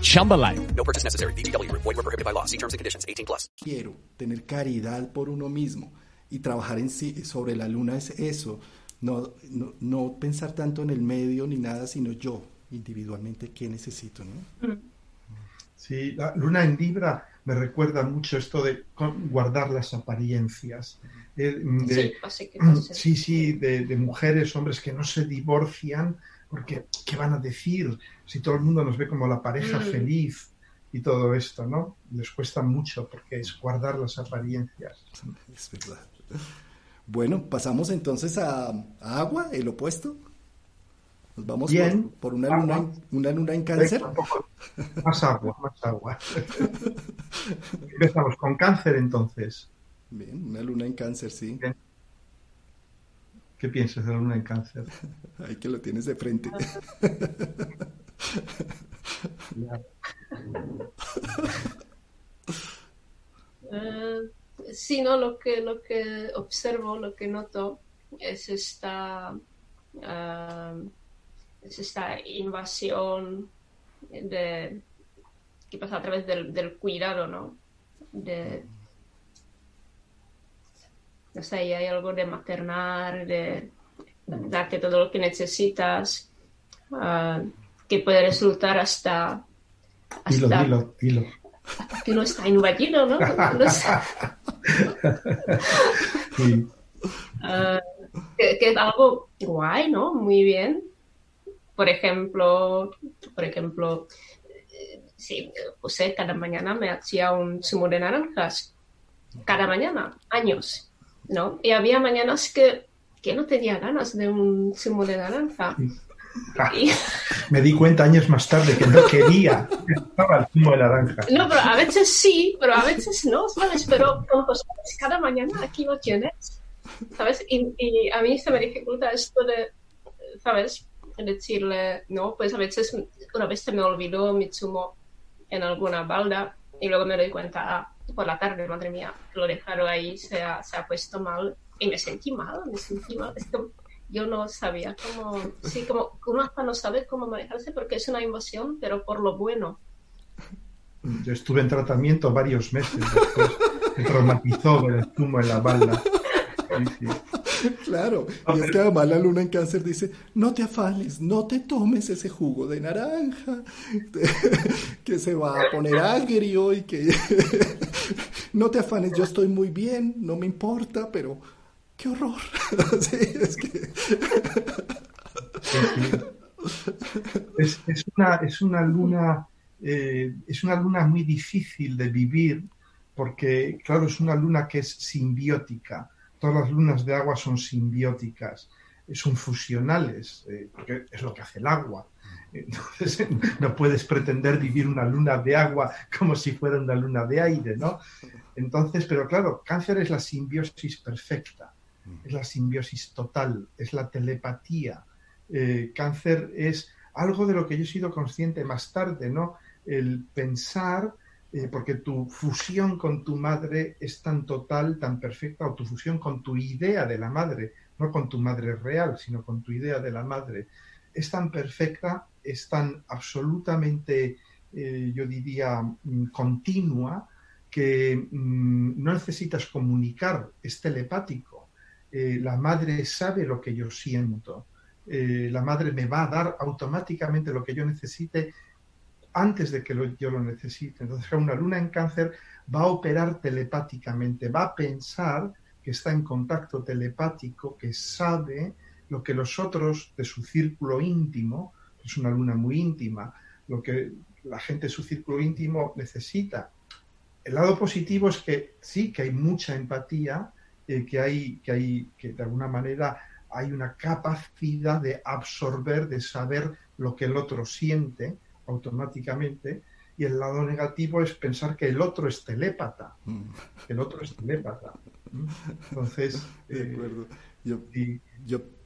Chumba life. No purchase necessary. BGW. Void were prohibited by law. See terms and conditions. 18 plus. quiero? Tener caridad por uno mismo y trabajar en sí sobre la luna es eso. No, no, no pensar tanto en el medio ni nada, sino yo individualmente qué necesito, ¿no? Sí, la luna en Libra me recuerda mucho esto de guardar las apariencias. eh, de- Sí, así que no sé. Sí, sí, de, de mujeres, hombres que no se divorcian, porque ¿qué van a decir si todo el mundo nos ve como la pareja Mm. feliz y todo esto, ¿no? Les cuesta mucho porque es guardar las apariencias. Es verdad. Bueno, pasamos entonces a, a agua, el opuesto. Nos vamos Bien. por, por una, luna, Agua. una luna en cáncer. Más agua, más agua. Empezamos con cáncer entonces. Bien, una luna en cáncer, sí. Bien. ¿Qué piensas de la luna en cáncer? Ahí que lo tienes de frente. Ya. Eh, sí, no, lo que, lo que observo, lo que noto es esta, ah, es esta invasión de, que pasa a través del, del cuidado, ¿no? De, no sé, hay algo de maternar, de darte todo lo que necesitas, ah, que puede resultar hasta, hasta dilo, dilo. que uno está invadido, ¿no? Uno está- Sí. Ah, que, que es algo guay, ¿no? Muy bien. Por ejemplo, por ejemplo, eh, sí, José cada mañana me hacía un zumo de naranjas. Cada mañana, años, ¿no? Y había mañanas que, que no tenía ganas de un zumo de naranja. Ah, Y- me di cuenta años más tarde que no quería. Estaba el zumo de naranja. no, pero a veces sí, pero a veces no, ¿sabes? Pero José, cada mañana aquí lo tienes, ¿sabes? Y, y a mí se me dificulta esto de, ¿sabes? Decirle, no, pues a veces una vez se me olvidó mi zumo en alguna balda y luego me doy cuenta ah, por la tarde, madre mía, lo dejaron ahí, se ha, se ha puesto mal y me sentí mal, me sentí mal. Es que yo no sabía cómo, sí, como uno hasta no sabe cómo manejarse porque es una invasión, pero por lo bueno. Yo estuve en tratamiento varios meses después. Me traumatizó el zumo en la balda. Sí, sí. Claro, y es que además la luna en cáncer dice, no te afanes, no te tomes ese jugo de naranja, que se va a poner agrio y que no te afanes, yo estoy muy bien, no me importa, pero qué horror. Sí, es que Sí, sí. Es, es una, es una luna, eh, es una luna muy difícil de vivir porque, claro, es una luna que es simbiótica. Todas las lunas de agua son simbióticas, son fusionales, eh, porque es lo que hace el agua. Entonces, no puedes pretender vivir una luna de agua como si fuera una luna de aire, ¿no? Entonces, pero claro, cáncer es la simbiosis perfecta, es la simbiosis total, es la telepatía. Eh, cáncer es algo de lo que yo he sido consciente más tarde, ¿no? El pensar, eh, porque tu fusión con tu madre es tan total, tan perfecta, o tu fusión con tu idea de la madre, no con tu madre real, sino con tu idea de la madre, es tan perfecta, es tan absolutamente, eh, yo diría, mm, continua, que mm, no necesitas comunicar, es telepático. Eh, la madre sabe lo que yo siento. La madre me va a dar automáticamente lo que yo necesite antes de que yo lo necesite. Entonces, una luna en cáncer va a operar telepáticamente, va a pensar que está en contacto telepático, que sabe lo que los otros de su círculo íntimo, es una luna muy íntima, lo que la gente de su círculo íntimo necesita. El lado positivo es que sí, que hay mucha empatía, eh, que, hay, que hay, que de alguna manera hay una capacidad de absorber, de saber lo que el otro siente automáticamente, y el lado negativo es pensar que el otro es telépata, mm. el otro es telépata. Entonces, de acuerdo. Eh,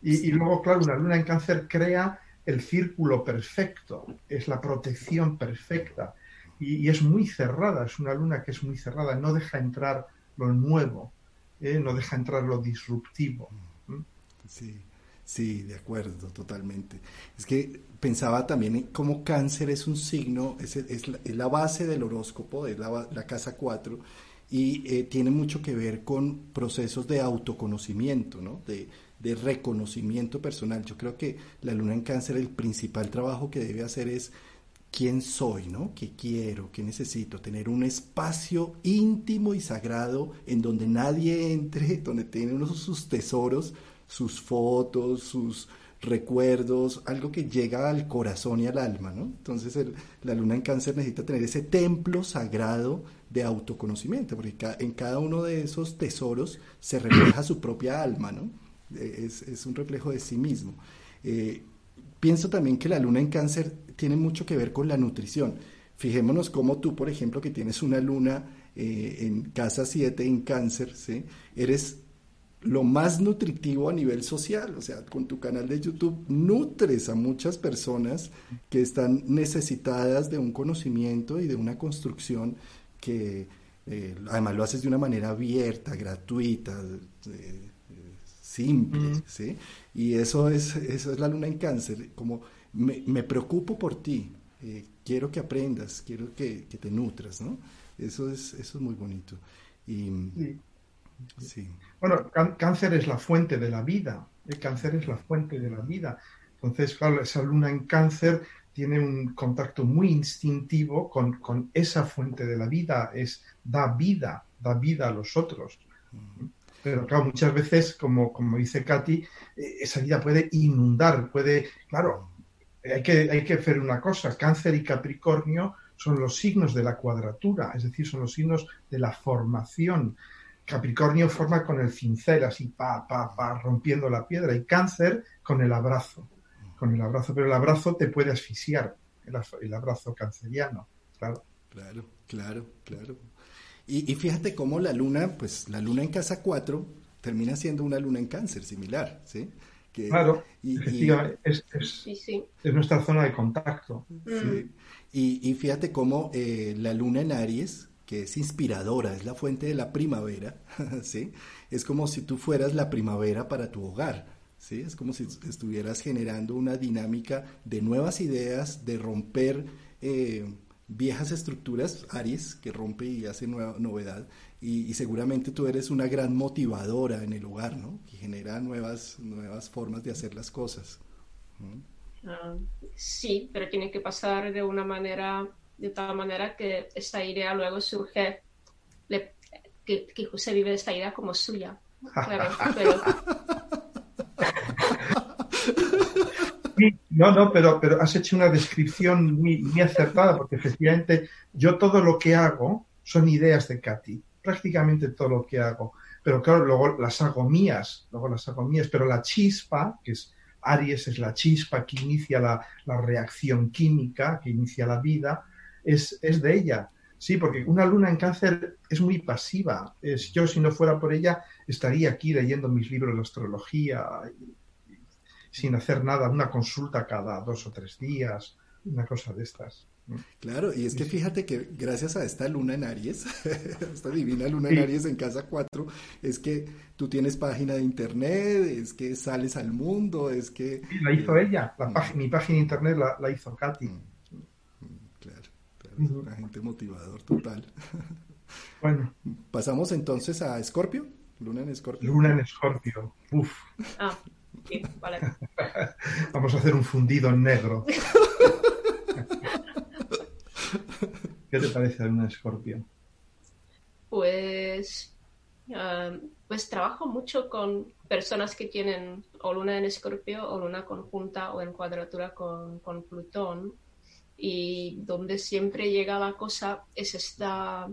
y, luego, claro, una luna en cáncer crea el círculo perfecto, es la protección perfecta y, es muy cerrada, es una luna que es muy cerrada, no deja entrar lo nuevo, ¿eh? no deja entrar lo disruptivo. Sí, sí, de acuerdo, totalmente. Es que pensaba también en cómo cáncer es un signo, es, es, la, base del horóscopo, es la, la casa 4 y eh, tiene mucho que ver con procesos de autoconocimiento, ¿no? de, de, reconocimiento personal. Yo creo que la luna en cáncer, el principal trabajo que debe hacer es quién soy, ¿no? ¿Qué quiero? ¿Qué necesito? Tener un espacio íntimo y sagrado en donde nadie entre, donde tiene uno sus tesoros, sus fotos, sus recuerdos, algo que llega al corazón y al alma, ¿no? Entonces la luna en cáncer necesita tener ese templo sagrado de autoconocimiento, porque en cada uno de esos tesoros se refleja su propia alma, ¿no? Es, un reflejo de sí mismo. Eh, pienso también que la luna en cáncer tiene mucho que ver con la nutrición. Fijémonos cómo tú, por ejemplo, que tienes una luna eh, en casa 7 en cáncer, ¿sí? eres lo más nutritivo a nivel social. O sea, con tu canal de YouTube nutres a muchas personas que están necesitadas de un conocimiento y de una construcción que eh, además lo haces de una manera abierta, gratuita, eh, simple, ¿sí? Y eso es, eso es la luna en cáncer, como me, preocupo por ti, eh, quiero que aprendas, quiero que, te nutras, ¿no? Eso es, eso es muy bonito. Y, sí. Bueno, cáncer es la fuente de la vida, el cáncer es la fuente de la vida. Entonces, claro, esa luna en cáncer tiene un contacto muy instintivo con, esa fuente de la vida, es da vida, da vida a los otros. Pero claro, muchas veces, como, como dice Katy, eh, esa vida puede inundar, puede, claro, hay que, hay que hacer una cosa, cáncer y Capricornio son los signos de la cuadratura, es decir, son los signos de la formación. Capricornio forma con el cincel, así, pa, pa, pa, rompiendo la piedra, y cáncer con el abrazo con el abrazo, pero el abrazo te puede asfixiar, el, abrazo canceriano, claro. Claro, claro, claro. Y, fíjate cómo la luna, pues la luna en casa 4 termina siendo una luna en cáncer similar, ¿sí? claro, y, es, nuestra zona de contacto. Sí. Y, fíjate cómo eh, la luna en Aries, que es inspiradora, es la fuente de la primavera, ¿sí? Es como si tú fueras la primavera para tu hogar. ¿sí? Es como si estuvieras generando una dinámica de nuevas ideas, de romper eh, viejas estructuras, Aries, que rompe y hace nueva novedad, y, seguramente tú eres una gran motivadora en el hogar, ¿no? Que genera nuevas, nuevas formas de hacer las cosas. Ah, sí, pero tiene que pasar de una manera, de tal manera que esta idea luego surge, que, que se vive esta idea como suya. Claro, No, no, pero, pero has hecho una descripción muy, muy acertada, porque efectivamente yo todo lo que hago son ideas de Katy, prácticamente todo lo que hago. Pero claro, luego las hago mías, luego las hago mías, pero la chispa, que es Aries, es la chispa que inicia la, la reacción química, que inicia la vida, es, es, de ella. Sí, porque una luna en cáncer es muy pasiva. Es, yo, si no fuera por ella, estaría aquí leyendo mis libros de astrología, sin hacer nada, una consulta cada dos o tres días, una cosa de estas. Claro, y es que fíjate que gracias a esta luna en Aries, esta divina luna en Aries en casa 4, es que tú tienes página de internet, es que sales al mundo, es que... La hizo ella, la mm. mi página de internet la, hizo Katy. Claro, un agente motivador total. Bueno. Pasamos entonces a Escorpio, luna en Escorpio. Luna en Escorpio, uf. Ah. Vamos a hacer un fundido en negro. ¿Qué te parece una escorpio? Pues ah, pues trabajo mucho con personas que tienen o luna en escorpio o luna conjunta o en cuadratura con, con Plutón y donde siempre llega la cosa es esta,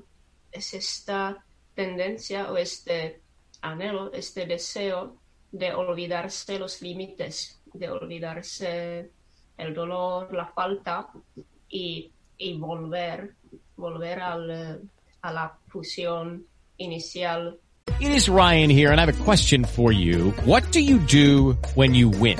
es esta tendencia o este anhelo, este deseo de olvidarse los límites, de olvidarse el dolor, la falta y, volver, volver al, a la fusión inicial. It is Ryan here and I have a question for you. What do you do when you win?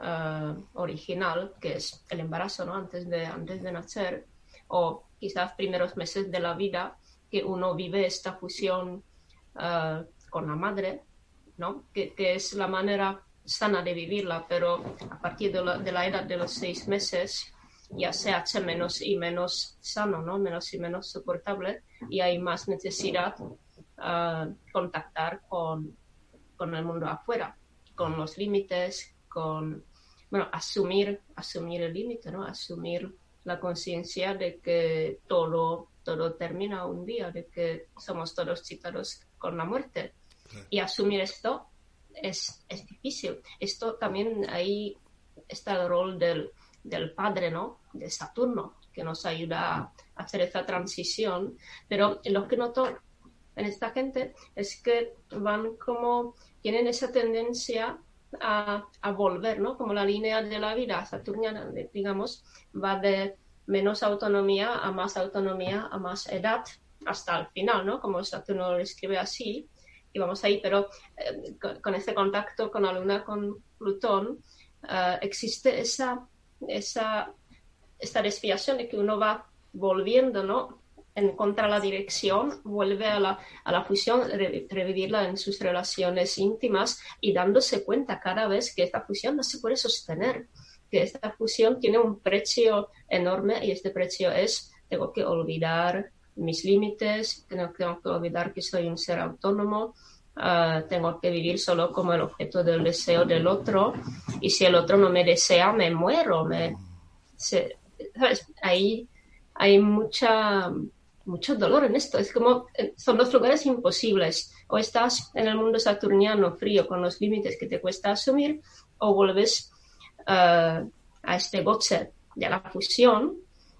Uh, original, que es el embarazo, ¿no? Antes de, antes de nacer, o quizás primeros meses de la vida, que uno vive esta fusión uh, con la madre, ¿no? Que, que, es la manera sana de vivirla, pero a partir de la, de la edad de los seis meses ya se hace menos y menos sano, ¿no? Menos y menos soportable y hay más necesidad uh, contactar con, con el mundo afuera, con los límites, con, bueno, asumir, asumir el límite, ¿no? Asumir la conciencia de que todo, todo termina un día, de que somos todos citados con la muerte. Y asumir esto es, es difícil. Esto también ahí está el rol del, del padre, ¿no? De Saturno, que nos ayuda a hacer esta transición. Pero lo que noto en esta gente es que van como, tienen esa tendencia a, volver, ¿no? Como la línea de la vida saturniana, digamos, va de menos autonomía a más autonomía, a más edad, hasta el final, ¿no? Como Saturno lo escribe así, y vamos ahí, pero eh, con, con, este contacto con la Luna, con Plutón, uh, existe esa, esa, esta desviación de que uno va volviendo, ¿no? En contra la dirección, vuelve a la, a la fusión, re, revivirla en sus relaciones íntimas y dándose cuenta cada vez que esta fusión no se puede sostener, que esta fusión tiene un precio enorme y este precio es, tengo que olvidar mis límites, tengo, tengo que olvidar que soy un ser autónomo, uh, tengo que vivir solo como el objeto del deseo del otro y si el otro no me desea, me muero, me, se, ¿sabes? Ahí hay mucha mucho dolor en esto. Es como, son dos lugares imposibles. O estás en el mundo saturniano frío con los límites que te cuesta asumir, o vuelves uh, a este goce de la fusión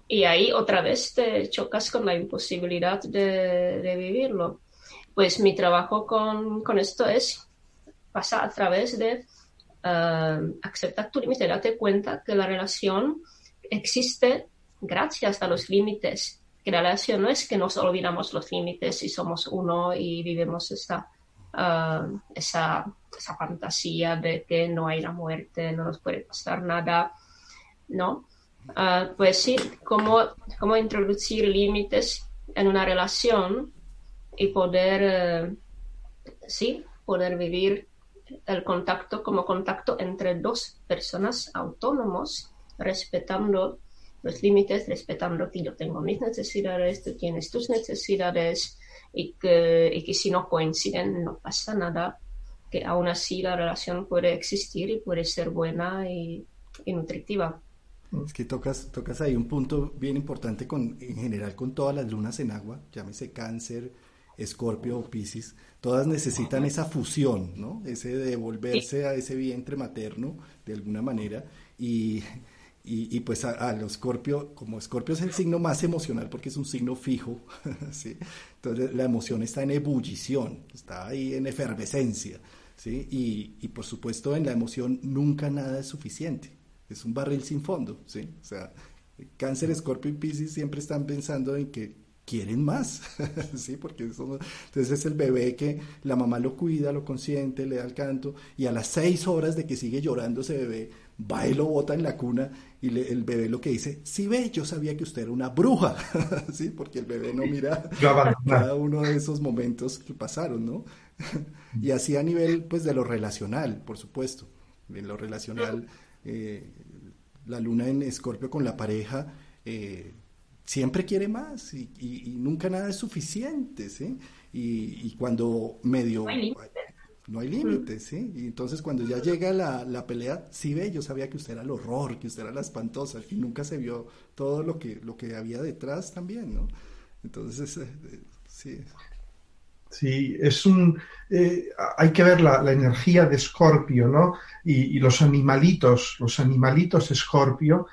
y ahí otra vez te chocas con la imposibilidad de, de vivirlo. Pues mi trabajo con, con, esto es pasar a través de uh, aceptar tu límite, date cuenta que la relación existe gracias a los límites que la relación no es que nos olvidamos los límites y somos uno y vivimos esta, uh, esa, esa, fantasía de que no hay la muerte, no nos puede pasar nada, ¿no? Uh, pues sí, cómo, cómo introducir límites en una relación y poder, uh, sí, poder vivir el contacto como contacto entre dos personas autónomos, respetando los límites, respetando que yo tengo mis necesidades, tú tienes tus necesidades y que, y que si no coinciden no pasa nada, que aún así la relación puede existir y puede ser buena y, y nutritiva. Es que tocas, tocas ahí un punto bien importante con, en general con todas las lunas en agua, llámese cáncer, escorpio o piscis, todas necesitan esa fusión, ¿no? Ese devolverse a ese vientre materno de alguna manera y y, y, pues a, los Scorpio, como Scorpio es el signo más emocional porque es un signo fijo, ¿sí? entonces la emoción está en ebullición, está ahí en efervescencia, ¿sí? Y, y por supuesto en la emoción nunca nada es suficiente, es un barril sin fondo, ¿sí? O sea, Cáncer, Escorpio y Piscis siempre están pensando en que quieren más, ¿sí? Porque entonces es el bebé que la mamá lo cuida, lo consiente, le da el canto, y a las seis horas de que sigue llorando ese bebé, va y lo bota en la cuna, y el bebé lo que dice, sí ve, yo sabía que usted era una bruja, ¿sí? Porque el bebé no mira cada uno de esos momentos que pasaron, ¿no? y así a nivel, pues, de lo relacional, por supuesto, en lo relacional, eh, la luna en escorpio con la pareja, eh, siempre quiere más y, nunca nada es suficiente, ¿sí? Y, cuando medio... No hay límites. ¿sí? Y entonces cuando ya llega la, la, pelea, sí ve, yo sabía que usted era el horror, que usted era la espantosa, y nunca se vio todo lo que, lo que había detrás también, ¿no? Entonces, eh, eh, sí. Sí, es un. Eh, hay que ver la, energía de Escorpio, ¿no? Y, los animalitos, los animalitos Escorpio,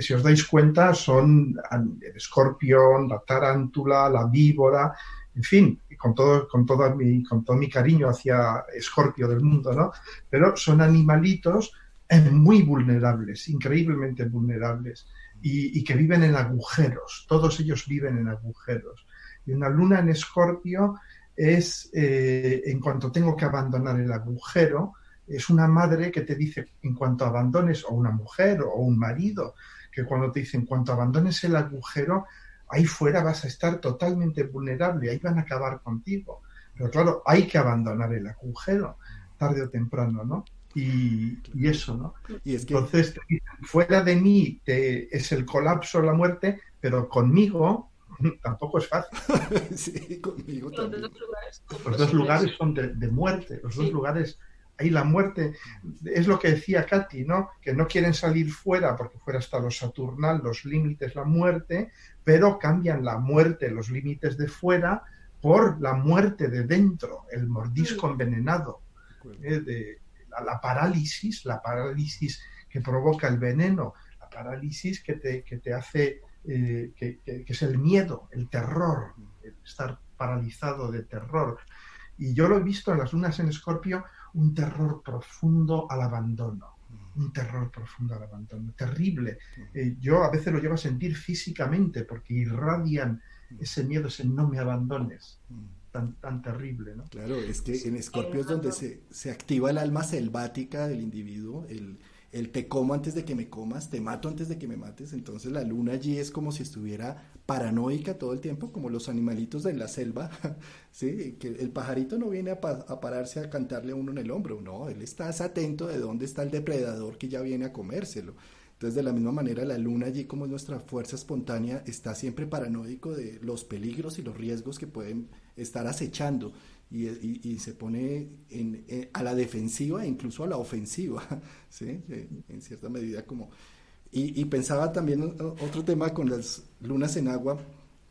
si os dais cuenta, son el escorpión, la tarántula, la víbora, en fin, con todo, con, todo mi, con todo mi cariño hacia Escorpio del mundo, ¿no? Pero son animalitos eh, muy vulnerables, increíblemente vulnerables, y, que viven en agujeros, todos ellos viven en agujeros. Y una luna en Escorpio es, eh, en cuanto tengo que abandonar el agujero, es una madre que te dice, en cuanto abandones, o una mujer o un marido, que cuando te dice, en cuanto abandones el agujero, ahí fuera vas a estar totalmente vulnerable, ahí van a acabar contigo. Pero claro, hay que abandonar el agujero, tarde o temprano, ¿no? Y, eso, ¿no? Y es que... Entonces, fuera de mí es el colapso, la muerte, pero conmigo tampoco es fácil. sí, conmigo también. Los dos lugares son de, muerte, los dos lugares ahí la muerte, es lo que decía Katy, ¿no? Que no quieren salir fuera porque fuera hasta lo saturnal, los límites, la muerte, pero cambian la muerte, los límites de fuera, por la muerte de dentro, el mordisco envenenado, ¿eh? de la, parálisis, la parálisis que provoca el veneno, la parálisis que te, que te hace, eh, que, que es el miedo, el terror, el estar paralizado de terror. Y yo lo he visto en las lunas en Escorpio un terror profundo al abandono, un terror profundo al abandono, terrible. Eh, yo a veces lo llevo a sentir físicamente porque irradian ese miedo, ese no me abandones. Tan, tan terrible, ¿no? Claro, es que en Escorpio es donde se, se activa el alma selvática del individuo, el, el te como antes de que me comas, te mato antes de que me mates, entonces la luna allí es como si estuviera paranoica todo el tiempo, como los animalitos de la selva, ¿sí? que el pajarito no viene a, pararse a cantarle uno en el hombro, no, él está atento de dónde está el depredador que ya viene a comérselo. Entonces, de la misma manera, la luna allí, como es nuestra fuerza espontánea, está siempre paranoico de los peligros y los riesgos que pueden estar acechando y, se pone en, eh, a la defensiva e incluso a la ofensiva, ¿sí? En cierta medida como... Y, pensaba también otro tema con las lunas en agua,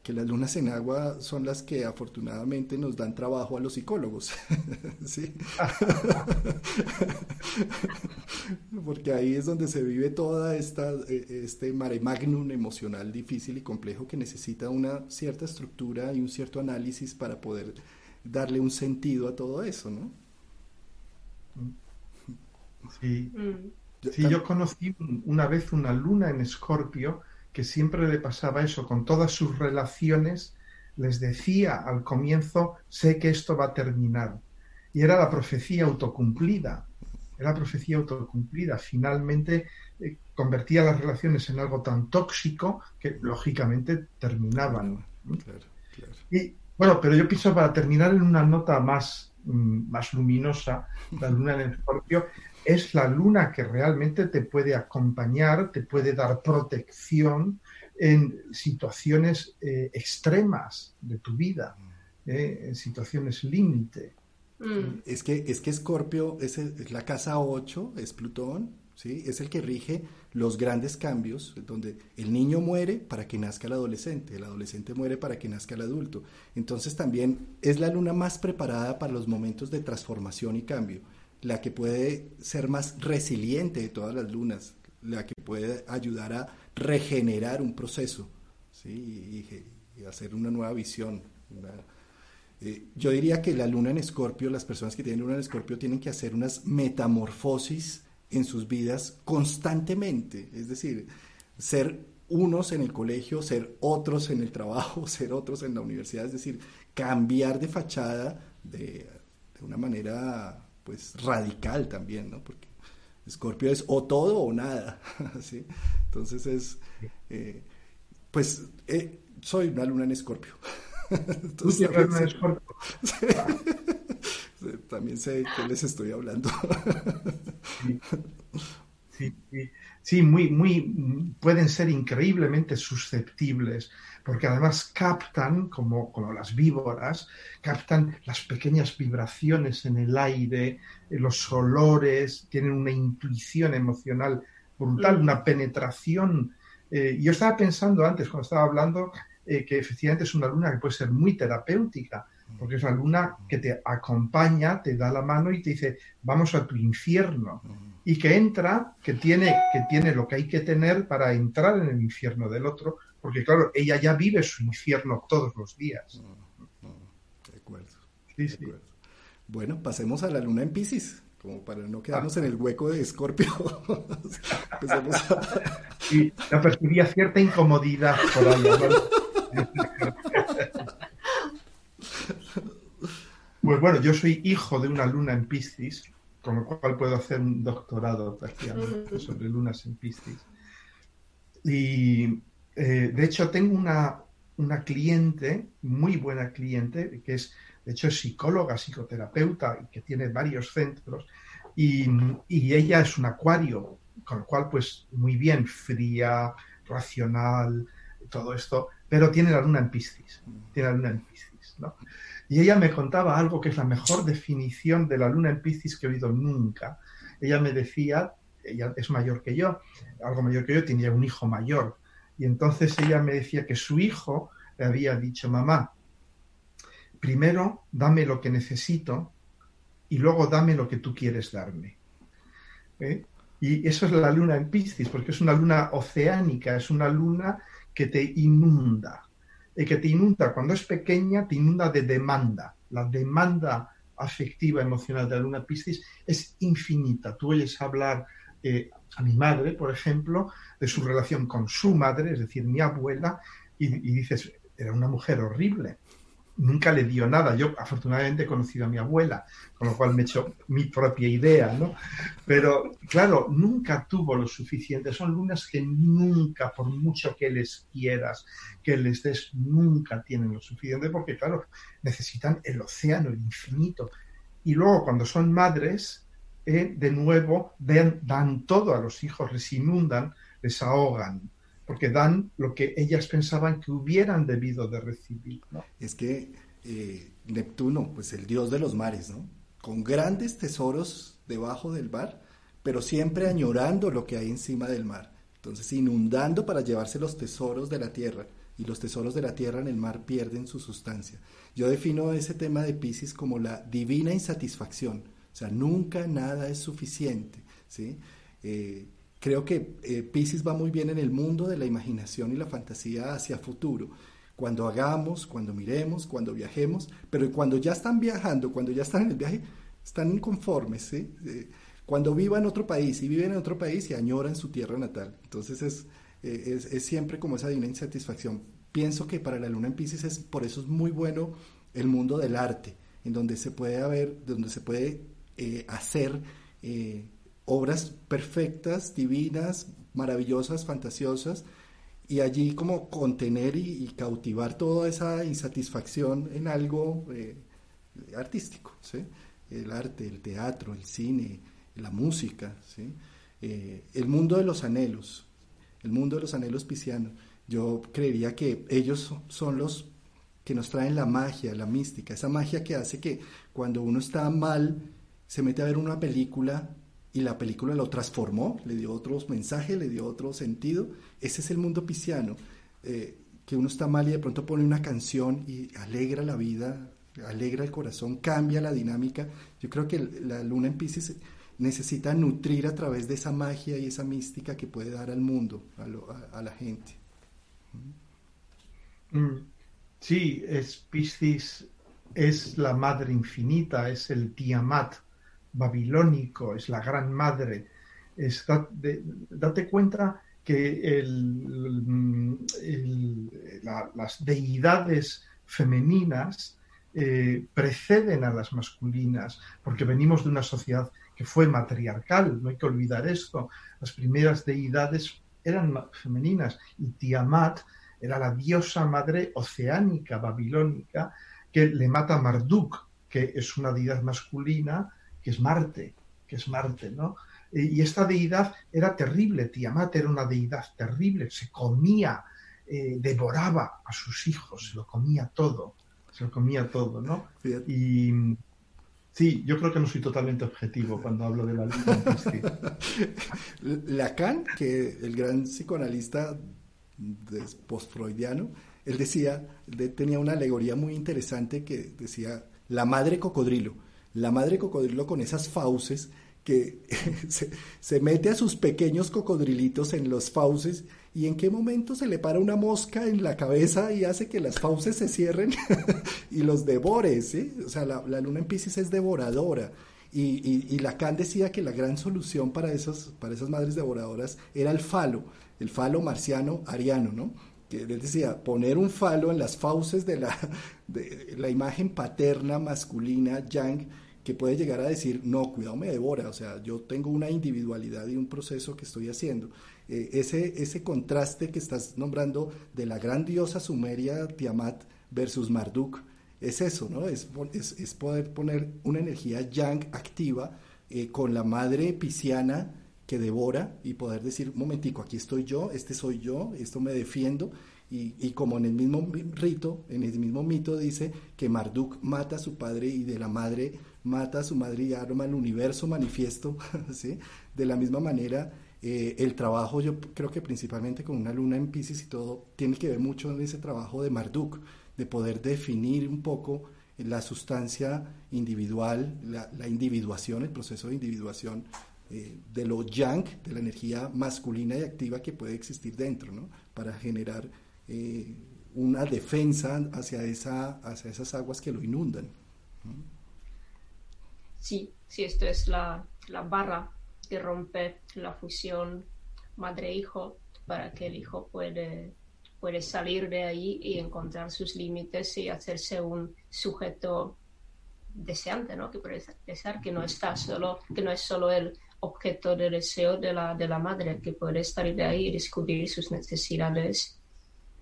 que las lunas en agua son las que afortunadamente nos dan trabajo a los psicólogos, ¿sí? Porque ahí es donde se vive toda esta, este mare magnum emocional difícil y complejo que necesita una cierta estructura y un cierto análisis para poder darle un sentido a todo eso, ¿no? Sí. Mm. Sí, yo conocí una vez una luna en Escorpio que siempre le pasaba eso, con todas sus relaciones, les decía al comienzo, sé que esto va a terminar. Y era la profecía autocumplida, era la profecía autocumplida. Finalmente eh, convertía las relaciones en algo tan tóxico que lógicamente terminaban. Claro, claro. Y bueno, pero yo pienso para terminar en una nota más, mm, más luminosa, la luna en Escorpio, es la luna que realmente te puede acompañar, te puede dar protección en situaciones eh, extremas de tu vida, eh, en situaciones límite. Mm. Es que es que Escorpio es, es la casa 8, es Plutón, ¿sí? Es el que rige los grandes cambios, donde el niño muere para que nazca el adolescente, el adolescente muere para que nazca el adulto. Entonces también es la luna más preparada para los momentos de transformación y cambio, la que puede ser más resiliente de todas las lunas, la que puede ayudar a regenerar un proceso ¿sí? y, hacer una nueva visión. Eh, yo diría que la luna en escorpio, las personas que tienen luna en escorpio tienen que hacer unas metamorfosis en sus vidas constantemente, es decir, ser unos en el colegio, ser otros en el trabajo, ser otros en la universidad, es decir, cambiar de fachada de, una manera pues radical también, ¿no? Porque Escorpio es o todo o nada, ¿sí? Entonces es, eh, pues eh, soy una luna en Escorpio. Entonces, luna en Escorpio? También sé que les estoy hablando. sí, sí. Sí, muy, muy, pueden ser increíblemente susceptibles, porque además captan, como, como las víboras, captan las pequeñas vibraciones en el aire, los olores, tienen una intuición emocional brutal, mm. una penetración. Eh, yo estaba pensando antes, cuando estaba hablando, eh, que efectivamente es una luna que puede ser muy terapéutica, porque es una luna que te acompaña, te da la mano y te dice, vamos a tu infierno. Y que entra, que tiene, que tiene lo que hay que tener para entrar en el infierno del otro, porque claro, ella ya vive su infierno todos los días. De acuerdo. Sí, sí. Bueno, pasemos a la luna en Pisces, como para no quedarnos en el hueco de Escorpio. Y yo percibía cierta incomodidad por ahí. pues bueno, yo soy hijo de una luna en Piscis con lo cual puedo hacer un doctorado prácticamente sobre lunas en Piscis. Y eh, de hecho tengo una, una cliente, muy buena cliente, que es, de hecho, es psicóloga, psicoterapeuta, y que tiene varios centros, y, y, ella es un acuario, con lo cual, pues, muy bien, fría, racional, todo esto, pero tiene la luna en Piscis, tiene la luna en Piscis, ¿no? Y ella me contaba algo que es la mejor definición de la luna en Piscis que he oído nunca. Ella me decía, ella es mayor que yo, algo mayor que yo, tenía un hijo mayor. Y entonces ella me decía que su hijo le había dicho, mamá, primero dame lo que necesito y luego dame lo que tú quieres darme. ¿Eh? Y eso es la luna en Piscis, porque es una luna oceánica, es una luna que te inunda y que te inunda cuando es pequeña, te inunda de demanda. La demanda afectiva, emocional de la luna Piscis es infinita. Tú oyes hablar eh, a mi madre, por ejemplo, de su relación con su madre, es decir, mi abuela, y dices, era una mujer horrible nunca le dio nada. Yo afortunadamente he conocido a mi abuela, con lo cual me he hecho mi propia idea, ¿no? Pero claro, nunca tuvo lo suficiente. Son lunas que nunca, por mucho que les quieras, que les des, nunca tienen lo suficiente porque, claro, necesitan el océano, el infinito. Y luego cuando son madres, eh, de nuevo, dan todo a los hijos, les inundan, les ahogan porque dan lo que ellas pensaban que hubieran debido de recibir. Es que eh, Neptuno, pues el dios de los mares, ¿no? con grandes tesoros debajo del mar, pero siempre añorando lo que hay encima del mar. Entonces inundando para llevarse los tesoros de la tierra. Y los tesoros de la tierra en el mar pierden su sustancia. Yo defino ese tema de Pisces como la divina insatisfacción. O sea, nunca nada es suficiente. ¿sí? Eh, Creo que eh, Pisces va muy bien en el mundo de la imaginación y la fantasía hacia futuro. Cuando hagamos, cuando miremos, cuando viajemos, pero cuando ya están viajando, cuando ya están en el viaje, están inconformes. ¿sí? Eh, cuando vivan en otro país y viven en otro país y añoran su tierra natal. Entonces es, eh, es, es, siempre como esa divina insatisfacción. Pienso que para la luna en Pisces es, por eso es muy bueno el mundo del arte, en donde se puede haber, donde se puede eh, hacer obras perfectas, divinas, maravillosas, fantasiosas, y allí como contener y, cautivar toda esa insatisfacción en algo eh, artístico, ¿sí? el arte, el teatro, el cine, la música, ¿sí? Eh, el mundo de los anhelos, el mundo de los anhelos piscianos. Yo creería que ellos son los que nos traen la magia, la mística, esa magia que hace que cuando uno está mal, se mete a ver una película y la película lo transformó, le dio otros mensajes, le dio otro sentido. Ese es el mundo pisciano, eh, que uno está mal y de pronto pone una canción y alegra la vida, alegra el corazón, cambia la dinámica. Yo creo que la luna en Pisces necesita nutrir a través de esa magia y esa mística que puede dar al mundo, a, la gente. Mm. Sí, es Piscis es la madre infinita, es el Tiamat babilónico, es la gran madre. date cuenta que las deidades femeninas eh, preceden a las masculinas, porque venimos de una sociedad que fue matriarcal, no hay que olvidar esto. Las primeras deidades eran femeninas y Tiamat era la diosa madre oceánica babilónica que le mata a Marduk, que es una deidad masculina, que es Marte, que es Marte, ¿no? Y esta deidad era terrible, Tiamat era una deidad terrible, se comía, eh, devoraba a sus hijos, se lo comía todo, se lo comía todo, ¿no? Y sí, yo creo que no soy totalmente objetivo cuando hablo de la luna. Lacan, que el gran psicoanalista post-freudiano, él decía, tenía una alegoría muy interesante que decía la madre cocodrilo, la madre cocodrilo con esas fauces que se, mete a sus pequeños cocodrilitos en los fauces y en qué momento se le para una mosca en la cabeza y hace que las fauces se cierren y los devore, O sea, la, luna en Pisces es devoradora. Y, y, Lacan decía que la gran solución para, esos, para esas madres devoradoras era el falo, el falo marciano ariano, ¿no? que él decía, poner un falo en las fauces de la, de la imagen paterna masculina, yang, que puede llegar a decir, no, cuidado, me devora, o sea, yo tengo una individualidad y un proceso que estoy haciendo. Eh, ese, ese contraste que estás nombrando de la gran diosa sumeria Tiamat versus Marduk, es eso, ¿no? Es, es, poder poner una energía yang activa eh, con la madre pisciana que devora y poder decir, un momentico, aquí estoy yo, este soy yo, esto me defiendo. Y, y, como en el mismo rito, en el mismo mito dice que Marduk mata a su padre y de la madre mata a su madre y arma el universo manifiesto, ¿sí? De la misma manera, eh, el trabajo, yo creo que principalmente con una luna en Pisces y todo, tiene que ver mucho en ese trabajo de Marduk, de poder definir un poco la sustancia individual, la, individuación, el proceso de individuación eh, de lo yang, de la energía masculina y activa que puede existir dentro, ¿no? Para generar eh, una defensa hacia, esa, hacia esas aguas que lo inundan. Sí, sí, esto es la, barra que rompe la fusión madre-hijo para que el hijo puede, puede salir de ahí y encontrar sus límites y hacerse un sujeto deseante, ¿no? Que puede desear que no está solo, que no es solo el objeto de deseo de la, de la madre, que puede salir de ahí y descubrir sus necesidades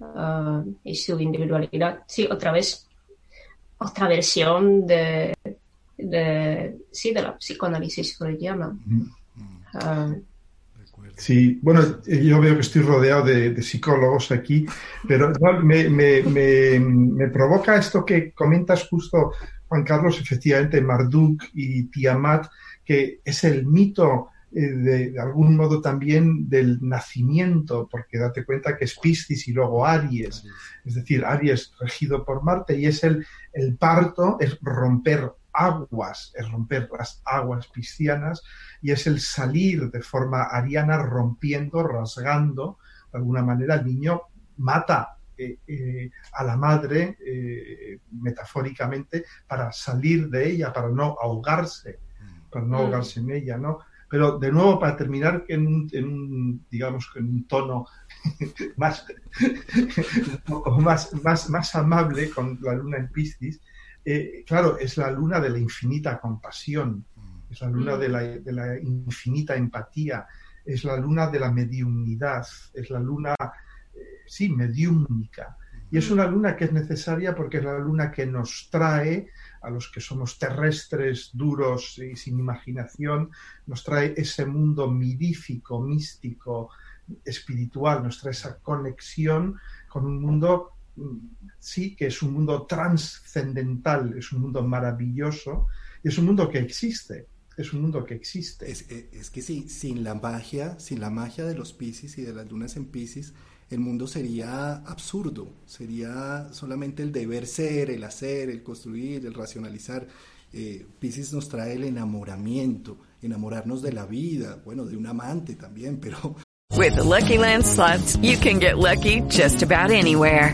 ah, y su individualidad. Sí, otra vez, otra versión de, de, sí, de la psicoanálisis freudiana. Ah, sí, bueno, yo veo que estoy rodeado de, psicólogos aquí, pero me, me, me, provoca esto que comentas justo, Juan Carlos, efectivamente, Marduk y Tiamat, que es el mito eh, de, algún modo también del nacimiento, porque date cuenta que es Piscis y luego Aries, es decir, Aries regido por Marte y es el, el parto, es romper aguas, es romper las aguas piscianas y es el salir de forma ariana rompiendo, rasgando, de alguna manera el niño mata eh, eh, a la madre eh, metafóricamente para salir de ella, para no ahogarse, para no mm. ahogarse en ella, ¿no? Pero de nuevo, para terminar en un, digamos, en un tono más, más, más, más amable con la luna en Piscis, eh, claro, es la luna de la infinita compasión, es la luna de la, infinita empatía, es la luna de la mediunidad, es la luna, eh, sí, mediúnica. Y es una luna que es necesaria porque es la luna que nos trae a los que somos terrestres, duros y sin imaginación, nos trae ese mundo mirífico, místico, espiritual, nos trae esa conexión con un mundo sí que es un mundo trascendental, es un mundo maravilloso y es un mundo que existe. Es un mundo que existe. Es, eh, que sí, sin la magia, sin la magia de los Pisces y de las lunas en Pisces, el mundo sería absurdo, sería solamente el deber ser, el hacer, el construir, el racionalizar. Eh, Pisces nos trae el enamoramiento, enamorarnos de la vida, bueno, de un amante también, pero... With Lucky Land slots, you can get lucky just about anywhere.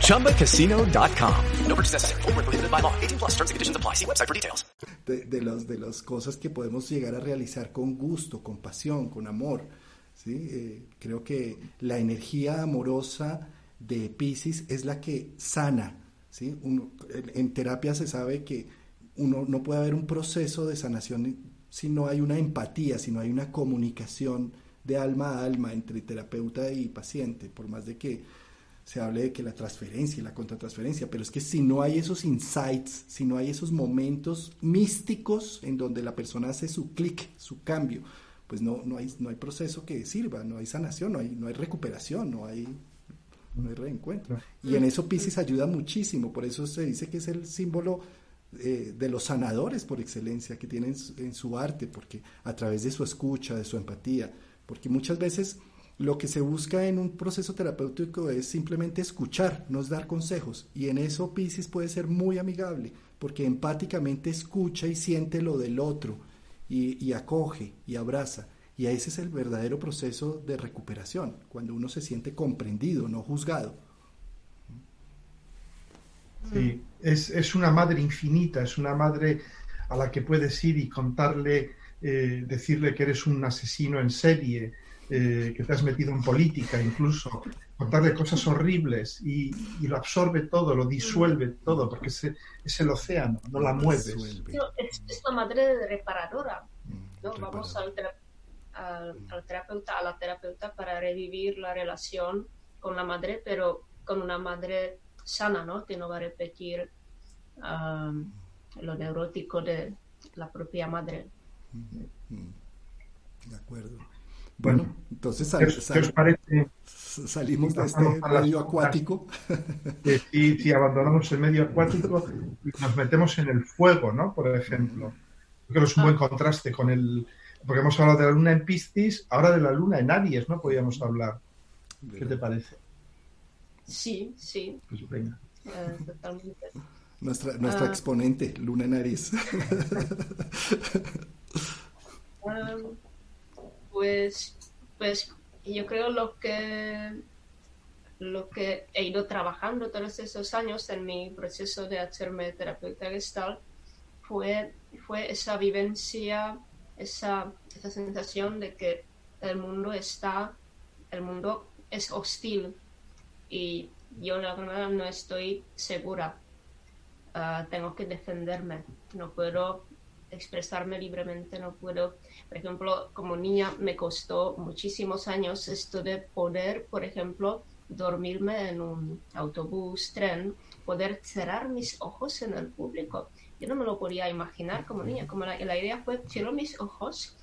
ChumbaCasino.com. No purchase necessary. Full prohibited by law. 18 plus terms and conditions apply. See website for details. De, de, los, de las cosas que podemos llegar a realizar con gusto, con pasión, con amor. ¿sí? Eh, creo que la energía amorosa de Pisces es la que sana. ¿sí? Uno, en, en terapia se sabe que uno no puede haber un proceso de sanación si no hay una empatía, si no hay una comunicación de alma a alma entre terapeuta y paciente, por más de que se hable de que la transferencia y la contratransferencia, pero es que si no hay esos insights, si no hay esos momentos místicos en donde la persona hace su clic, su cambio, pues no, no, hay, no hay proceso que sirva, no hay sanación, no hay, no hay recuperación, no hay, no hay reencuentro. Y en eso Pisces ayuda muchísimo, por eso se dice que es el símbolo eh, de los sanadores por excelencia que tienen en su arte, porque a través de su escucha, de su empatía, porque muchas veces lo que se busca en un proceso terapéutico es simplemente escuchar, no es dar consejos, y en eso Pisces puede ser muy amigable, porque empáticamente escucha y siente lo del otro, y, acoge y abraza, y ese es el verdadero proceso de recuperación, cuando uno se siente comprendido, no juzgado. Sí, es, es, una madre infinita, es una madre a la que puedes ir y contarle, eh, decirle que eres un asesino en serie, eh, que te has metido en política incluso, contarle cosas horribles y, y, lo absorbe todo, lo disuelve todo, porque es, es el océano, no la mueves. Es, es la madre reparadora. ¿no? Vamos al, al, al terapeuta, a la terapeuta para revivir la relación con la madre, pero con una madre sana, ¿no? Que no va a repetir um, lo neurótico de la propia madre. De acuerdo. Bueno, entonces sal, ¿Qué, sal, ¿qué os parece? salimos de este medio acuático. Sí, sí, abandonamos el medio acuático y nos metemos en el fuego, ¿no? Por ejemplo. Creo que es un buen contraste con el... Porque hemos hablado de la luna en Piscis, ahora de la luna en Aries, ¿no? Podríamos hablar. ¿Qué te parece? Sí, sí. Pues venga. Uh, totalmente. Nuestra, nuestra Ah. exponente, Luna Nariz. Um, pues, pues yo creo lo que lo que he ido trabajando todos esos años en mi proceso de hacerme terapeuta gestal fue, fue esa vivencia, esa, esa sensación de que el mundo está, el mundo es hostil y yo la verdad no estoy segura. Ah, tengo que defenderme, no puedo expresarme libremente, no puedo, por ejemplo, como niña me costó muchísimos años esto de poder, por ejemplo, dormirme en un autobús, tren, poder cerrar mis ojos en el público. Yo no me lo podía imaginar como niña, como la, la idea fue cierro mis ojos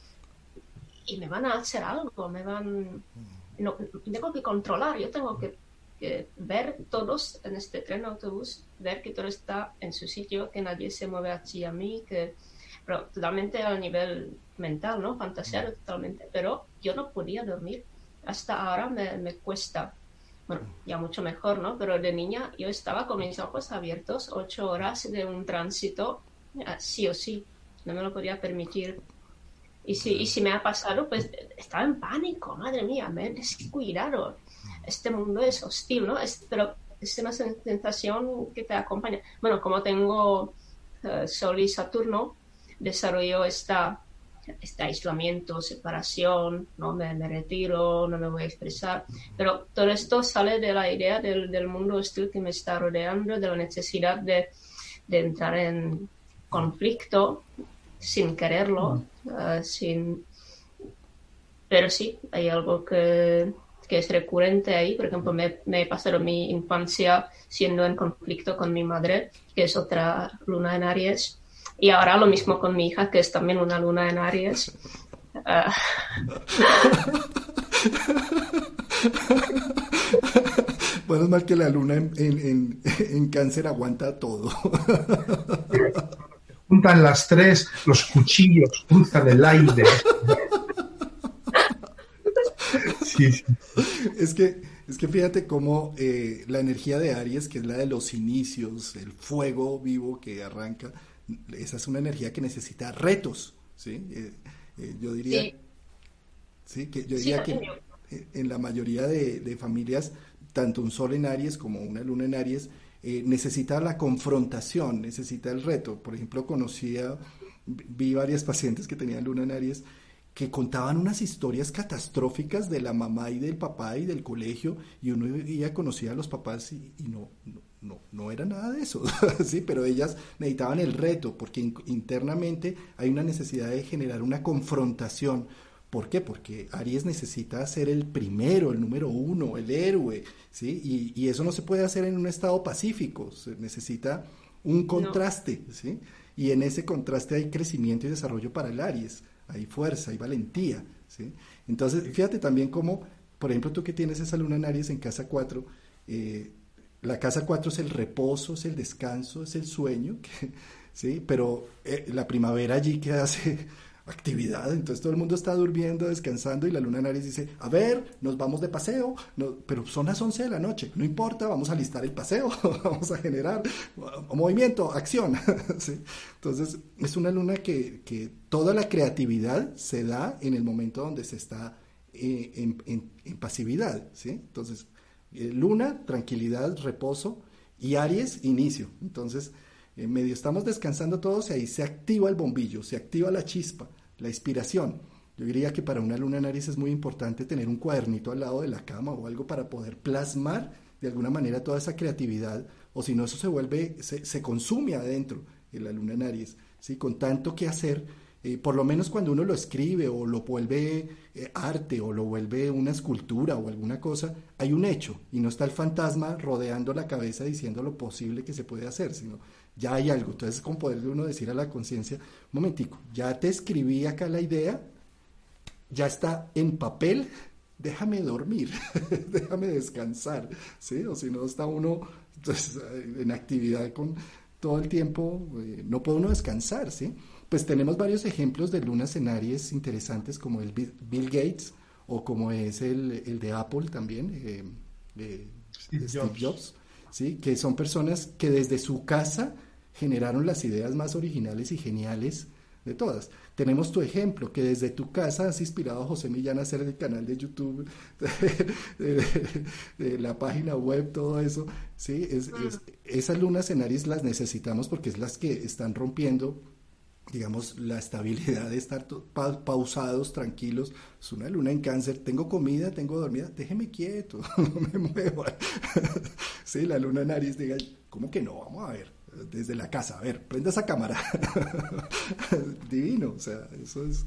y me van a hacer algo, me van, no, tengo que controlar, yo tengo que, que ver todos en este tren autobús, ver que todo está en su sitio, que nadie se mueve hacia mí, que pero totalmente a nivel mental, ¿no? Fantasear totalmente, pero yo no podía dormir. Hasta ahora me, me, cuesta. Bueno, ya mucho mejor, ¿no? Pero de niña yo estaba con mis ojos abiertos ocho horas de un tránsito, sí o sí. No me lo podía permitir. Y si, y si me ha pasado, pues estaba en pánico, madre mía, me he descuidado. Este mundo es hostil, ¿no? Es, pero es una sensación que te acompaña. Bueno, como tengo uh, Sol y Saturno, desarrolló esta, este aislamiento, separación, no me, me, retiro, no me voy a expresar, pero todo esto sale de la idea del, del mundo hostil que me está rodeando, de la necesidad de, de entrar en conflicto sin quererlo, uh, sin pero sí, hay algo que, que es recurrente ahí. Por ejemplo, me, me pasaron mi infancia siendo en conflicto con mi madre, que es otra luna en Aries. Y ahora lo mismo con mi hija, que es también una luna en Aries. Ah. Bueno, es mal que la luna en, en, en, cáncer aguanta todo. Juntan las tres, los cuchillos cruzan el aire. Sí, sí. Es que, es que fíjate cómo eh, la energía de Aries, que es la de los inicios, el fuego vivo que arranca, esa es una energía que necesita retos, ¿sí? Eh, eh, yo diría, sí. que yo diría que en la mayoría de, de familias tanto un sol en Aries como una luna en Aries, eh, necesita la confrontación, necesita el reto. Por ejemplo, conocía, vi varias pacientes que tenían luna en Aries que contaban unas historias catastróficas de la mamá y del papá y del colegio, y uno ya conocía a los papás y, no, no, no, era nada de eso, sí, pero ellas necesitaban el reto, porque internamente hay una necesidad de generar una confrontación, ¿Por qué? Porque Aries necesita ser el primero, el número uno, el héroe, ¿sí? Y, eso no se puede hacer en un estado pacífico, se necesita un contraste, ¿sí? Y en ese contraste hay crecimiento y desarrollo para el Aries, hay fuerza, hay valentía, ¿sí? Entonces, fíjate también cómo, por ejemplo, tú que tienes esa luna en Aries en casa 4, eh, la casa 4 es el reposo, es el descanso, es el sueño, ¿sí? Pero eh, la primavera allí que hace actividad, entonces todo el mundo está durmiendo, descansando y la luna en Aries dice, a ver, nos vamos de paseo, no, pero son las 11 de la noche, no importa, vamos a listar el paseo, vamos a generar movimiento, acción. Entonces es una luna que, que, toda la creatividad se da en el momento donde se está eh, en, en, pasividad. ¿sí? Entonces, eh, luna, tranquilidad, reposo y Aries, inicio. Entonces, en medio estamos descansando todos y ahí se activa el bombillo, se activa la chispa la inspiración. Yo diría que para una luna en Aries es muy importante tener un cuadernito al lado de la cama o algo para poder plasmar de alguna manera toda esa creatividad, o si no, eso se vuelve, se, consume adentro en la luna en Aries, ¿sí? con tanto que hacer, eh, por lo menos cuando uno lo escribe o lo vuelve eh, arte o lo vuelve una escultura o alguna cosa, hay un hecho y no está el fantasma rodeando la cabeza diciendo lo posible que se puede hacer, sino ya hay algo. Entonces es como poderle uno decir a la conciencia, momentico, ya te escribí acá la idea, ya está en papel, déjame dormir, déjame descansar, ¿sí? O si no está uno pues, en actividad con todo el tiempo, eh, no puede uno descansar, ¿sí? Pues tenemos varios ejemplos de lunas en Aries interesantes como el Bill Gates o como es el, de Apple también, eh, eh, Steve, Jobs. ¿sí? que son personas que desde su casa generaron las ideas más originales y geniales de todas. Tenemos tu ejemplo, que desde tu casa has inspirado a José Millán a hacer el canal de YouTube, de, la página web, todo eso. ¿sí? Es, esas lunas en Aries las necesitamos porque es las que están rompiendo digamos, la estabilidad de estar pausados, tranquilos. Es una luna en cáncer, tengo comida, tengo dormida, déjeme quieto, no me mueva. sí, la luna en Aries diga, ¿cómo que no? Vamos a ver desde la casa. A ver, prenda esa cámara. Divino, o sea, eso es,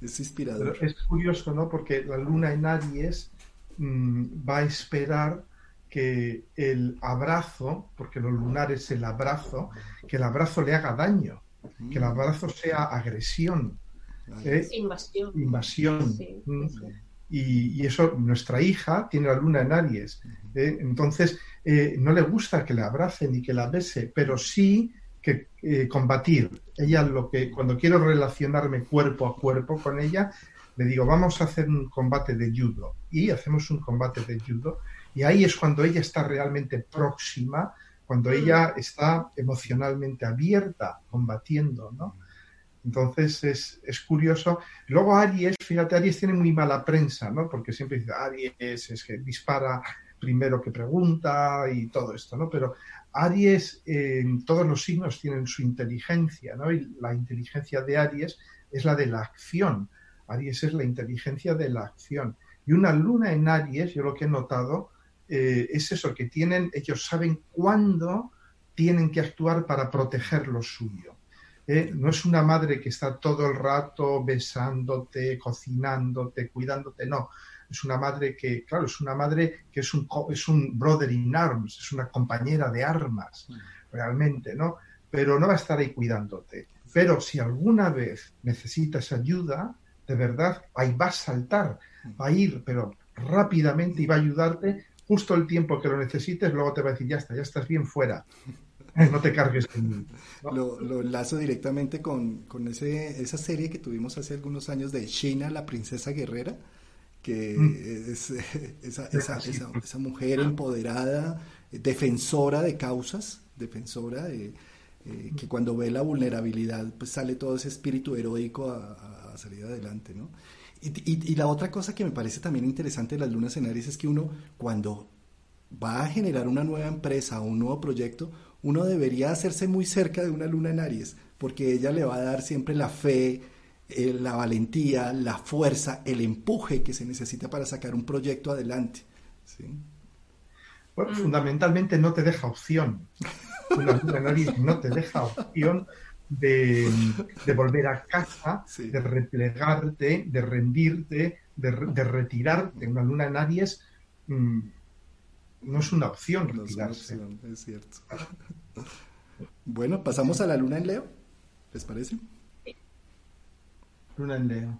es inspirador. es curioso, ¿no? Porque la luna en Aries mm, va a esperar que el abrazo, porque lo lunar es el abrazo, que el abrazo le haga daño, que el abrazo sea agresión. ¿eh? Invasión. Invasión. Mm. Y, eso, nuestra hija tiene la luna en Aries. ¿eh? Entonces, eh, no le gusta que le abrace ni que la bese, pero sí que eh, combatir. Ella lo que, cuando quiero relacionarme cuerpo a cuerpo con ella, le digo, vamos a hacer un combate de judo. Y hacemos un combate de judo. Y ahí es cuando ella está realmente próxima, cuando ella está emocionalmente abierta, combatiendo, ¿no? Entonces es, es, curioso. Luego Aries, fíjate, Aries tiene muy mala prensa, ¿no? Porque siempre dice, Aries es que dispara primero que pregunta y todo esto, ¿no? Pero Aries, en todos los signos tienen su inteligencia, ¿no? Y la inteligencia de Aries es la de la acción. Aries es la inteligencia de la acción. Y una luna en Aries, yo lo que he notado, eh, es eso, que tienen, ellos saben cuándo tienen que actuar para proteger lo suyo ¿eh? No es una madre que está todo el rato besándote, cocinándote, cuidándote, no. Es una madre que, claro, es una madre que es un, es un brother in arms, es una compañera de armas, realmente, ¿no? Pero no va a estar ahí cuidándote. Pero si alguna vez necesitas ayuda, de verdad, ahí va a saltar, va a ir, pero rápidamente y va a ayudarte justo el tiempo que lo necesites, luego te va a decir, ya está, ya estás bien fuera. no te cargues Lo, enlazo directamente con, ese, esa serie que tuvimos hace algunos años de China, la princesa guerrera, que mm. es esa, esa, esa, mujer empoderada, defensora de causas, defensora de, eh, que cuando ve la vulnerabilidad, pues sale todo ese espíritu heroico a, salir adelante, ¿no? Y, y, la otra cosa que me parece también interesante de las lunas en Aries es que uno, cuando va a generar una nueva empresa o un nuevo proyecto, uno debería hacerse muy cerca de una luna en Aries, porque ella le va a dar siempre la fe, eh, la valentía, la fuerza, el empuje que se necesita para sacar un proyecto adelante. Bueno, fundamentalmente no te deja opción. Una luna en Aries no te deja opción de, volver a casa, de replegarte, de rendirte, de, de, retirarte. Una luna en Aries mm, no es una opción retirarse. es, cierto. bueno, pasamos a la luna en Leo, ¿les parece? Luna en Leo.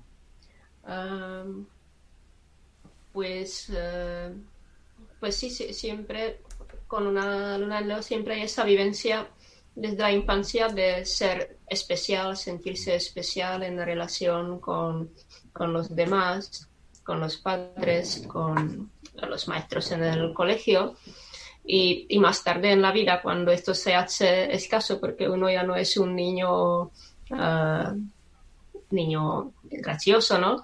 pues, eh, pues sí, siempre con una luna en Leo siempre hay esa vivencia desde la infancia de ser especial, sentirse especial en relación con, con los demás, con los padres, con los maestros en el colegio. Y, más tarde en la vida, cuando esto se hace escaso, porque uno ya no es un niño, uh, niño gracioso, ¿no?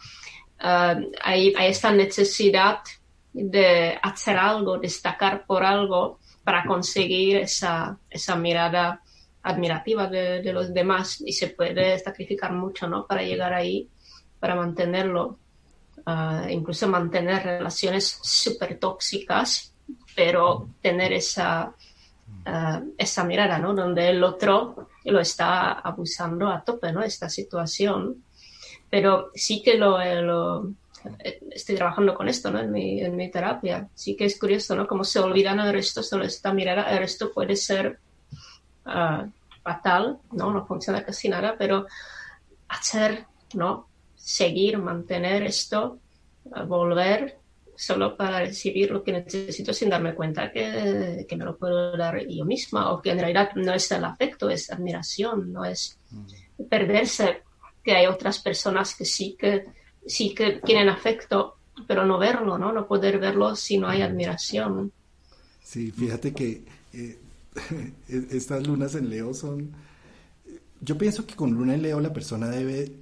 Uh, hay, hay, esta necesidad de hacer algo, destacar por algo para conseguir esa, esa mirada admirativa de, de, los demás y se puede sacrificar mucho, ¿no? Para llegar ahí, para mantenerlo. Ah, incluso mantener relaciones súper tóxicas, pero tener esa, uh, esa mirada, ¿no? Donde el otro lo está abusando a tope, ¿no? Esta situación. Pero sí que lo, lo estoy trabajando con esto, ¿no? En mi, en mi terapia. Sí que es curioso, ¿no? Como se olvidan el resto, solo esta mirada, el resto puede ser uh, fatal, ¿no? No funciona casi nada, pero hacer, ¿no? seguir, mantener esto, volver solo para recibir lo que necesito sin darme cuenta que, que, me lo puedo dar yo misma o que en realidad no es el afecto, es admiración, no es perderse que hay otras personas que sí que sí que tienen afecto, pero no verlo, ¿no? No poder verlo si no hay admiración. Sí, fíjate que eh, estas lunas en Leo son... Yo pienso que con luna en Leo la persona debe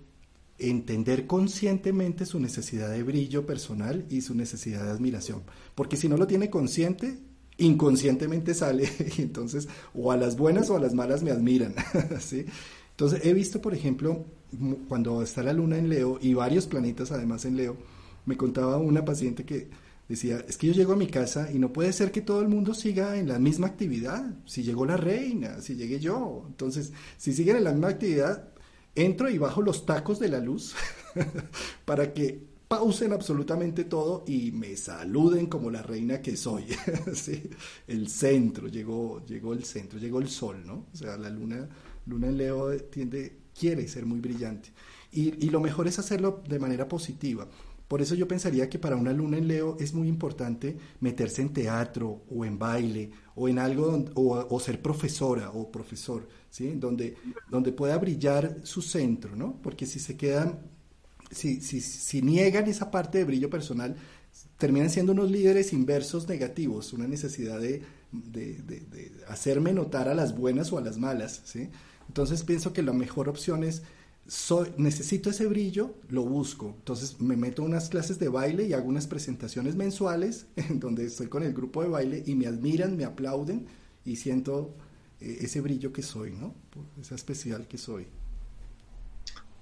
entender conscientemente su necesidad de brillo personal y su necesidad de admiración. Porque si no lo tiene consciente, inconscientemente sale, y entonces o a las buenas o a las malas me admiran. ¿sí? Entonces he visto, por ejemplo, cuando está la luna en Leo y varios planetas además en Leo, me contaba una paciente que decía, es que yo llego a mi casa y no puede ser que todo el mundo siga en la misma actividad. Si llegó la reina, si llegué yo. Entonces, si siguen en la misma actividad, entro y bajo los tacos de la luz para que pausen absolutamente todo y me saluden como la reina que soy. El centro, llegó, llegó el centro, llegó el sol, ¿no? O sea, la luna, luna en Leo tiende, quiere ser muy brillante. Y, y lo mejor es hacerlo de manera positiva. Por eso yo pensaría que para una luna en Leo es muy importante meterse en teatro o en baile o en algo o, ser profesora o profesor, ¿sí? Donde, donde pueda brillar su centro, ¿no? Porque si se quedan, si, si, si niegan esa parte de brillo personal, terminan siendo unos líderes inversos negativos, una necesidad de, de, de hacerme notar a las buenas o a las malas, ¿sí? Entonces pienso que la mejor opción es soy, necesito ese brillo, lo busco. Entonces me meto a unas clases de baile y hago unas presentaciones mensuales en donde estoy con el grupo de baile y me admiran, me aplauden y siento eh, ese brillo que soy, ¿no? Esa especial que soy.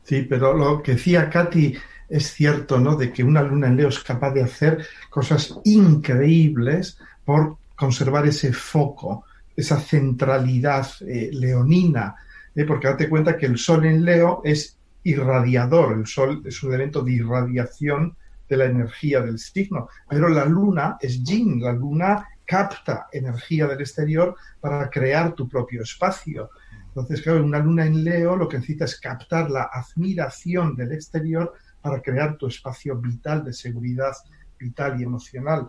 Sí, pero lo que decía Katy es cierto, ¿no? De que una luna en Leo es capaz de hacer cosas increíbles por conservar ese foco, esa centralidad eh, leonina ¿eh? porque date cuenta que el Sol en Leo es irradiador, el Sol es un elemento de irradiación de la energía del signo, pero la Luna es Yin, la Luna capta energía del exterior para crear tu propio espacio. Entonces, claro, una luna en Leo lo que necesita es captar la admiración del exterior para crear tu espacio vital de seguridad vital y emocional.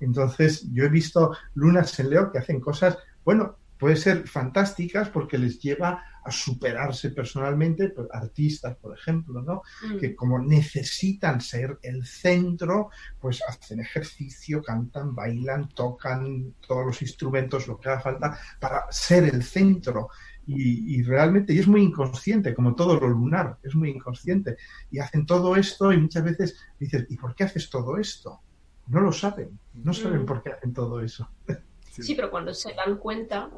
Entonces, yo he visto lunas en Leo que hacen cosas, bueno, puede ser fantásticas porque les lleva a superarse personalmente, pues, artistas, por ejemplo, ¿no? Mm. Que como necesitan ser el centro, pues hacen ejercicio, cantan, bailan, tocan todos los instrumentos, lo que haga falta, para ser el centro. Y, y realmente, y es muy inconsciente, como todo lo lunar, es muy inconsciente. Y hacen todo esto y muchas veces dices, ¿y por qué haces todo esto? No lo saben, no saben Mm. por qué hacen todo eso. Sí, pero cuando se dan cuenta,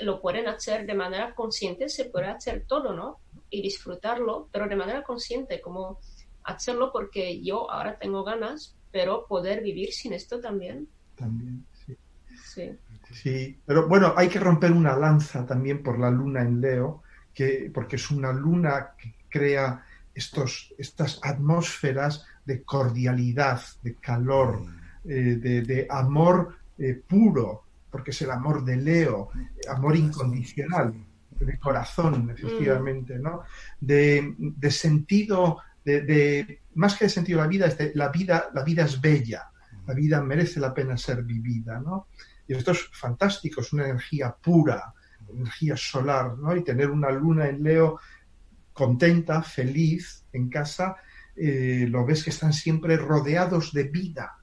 lo pueden hacer de manera consciente, se puede hacer todo, ¿no? Y disfrutarlo, pero de manera consciente, como hacerlo porque yo ahora tengo ganas, pero poder vivir sin esto también. También, sí. Sí. Sí, pero bueno, hay que romper una lanza también por la luna en Leo, que, porque es una luna que crea estos, estas atmósferas de cordialidad, de calor, eh, de, de amor eh, puro, porque es el amor de Leo, amor incondicional, de corazón, efectivamente, ¿no? De, de sentido, de, de- más que de sentido de la vida, es de la vida, la vida es bella, la vida merece la pena ser vivida, ¿no? Y esto es fantástico, es una energía pura, energía solar, ¿no? Y tener una luna en Leo contenta, feliz en casa, eh, lo ves que están siempre rodeados de vida,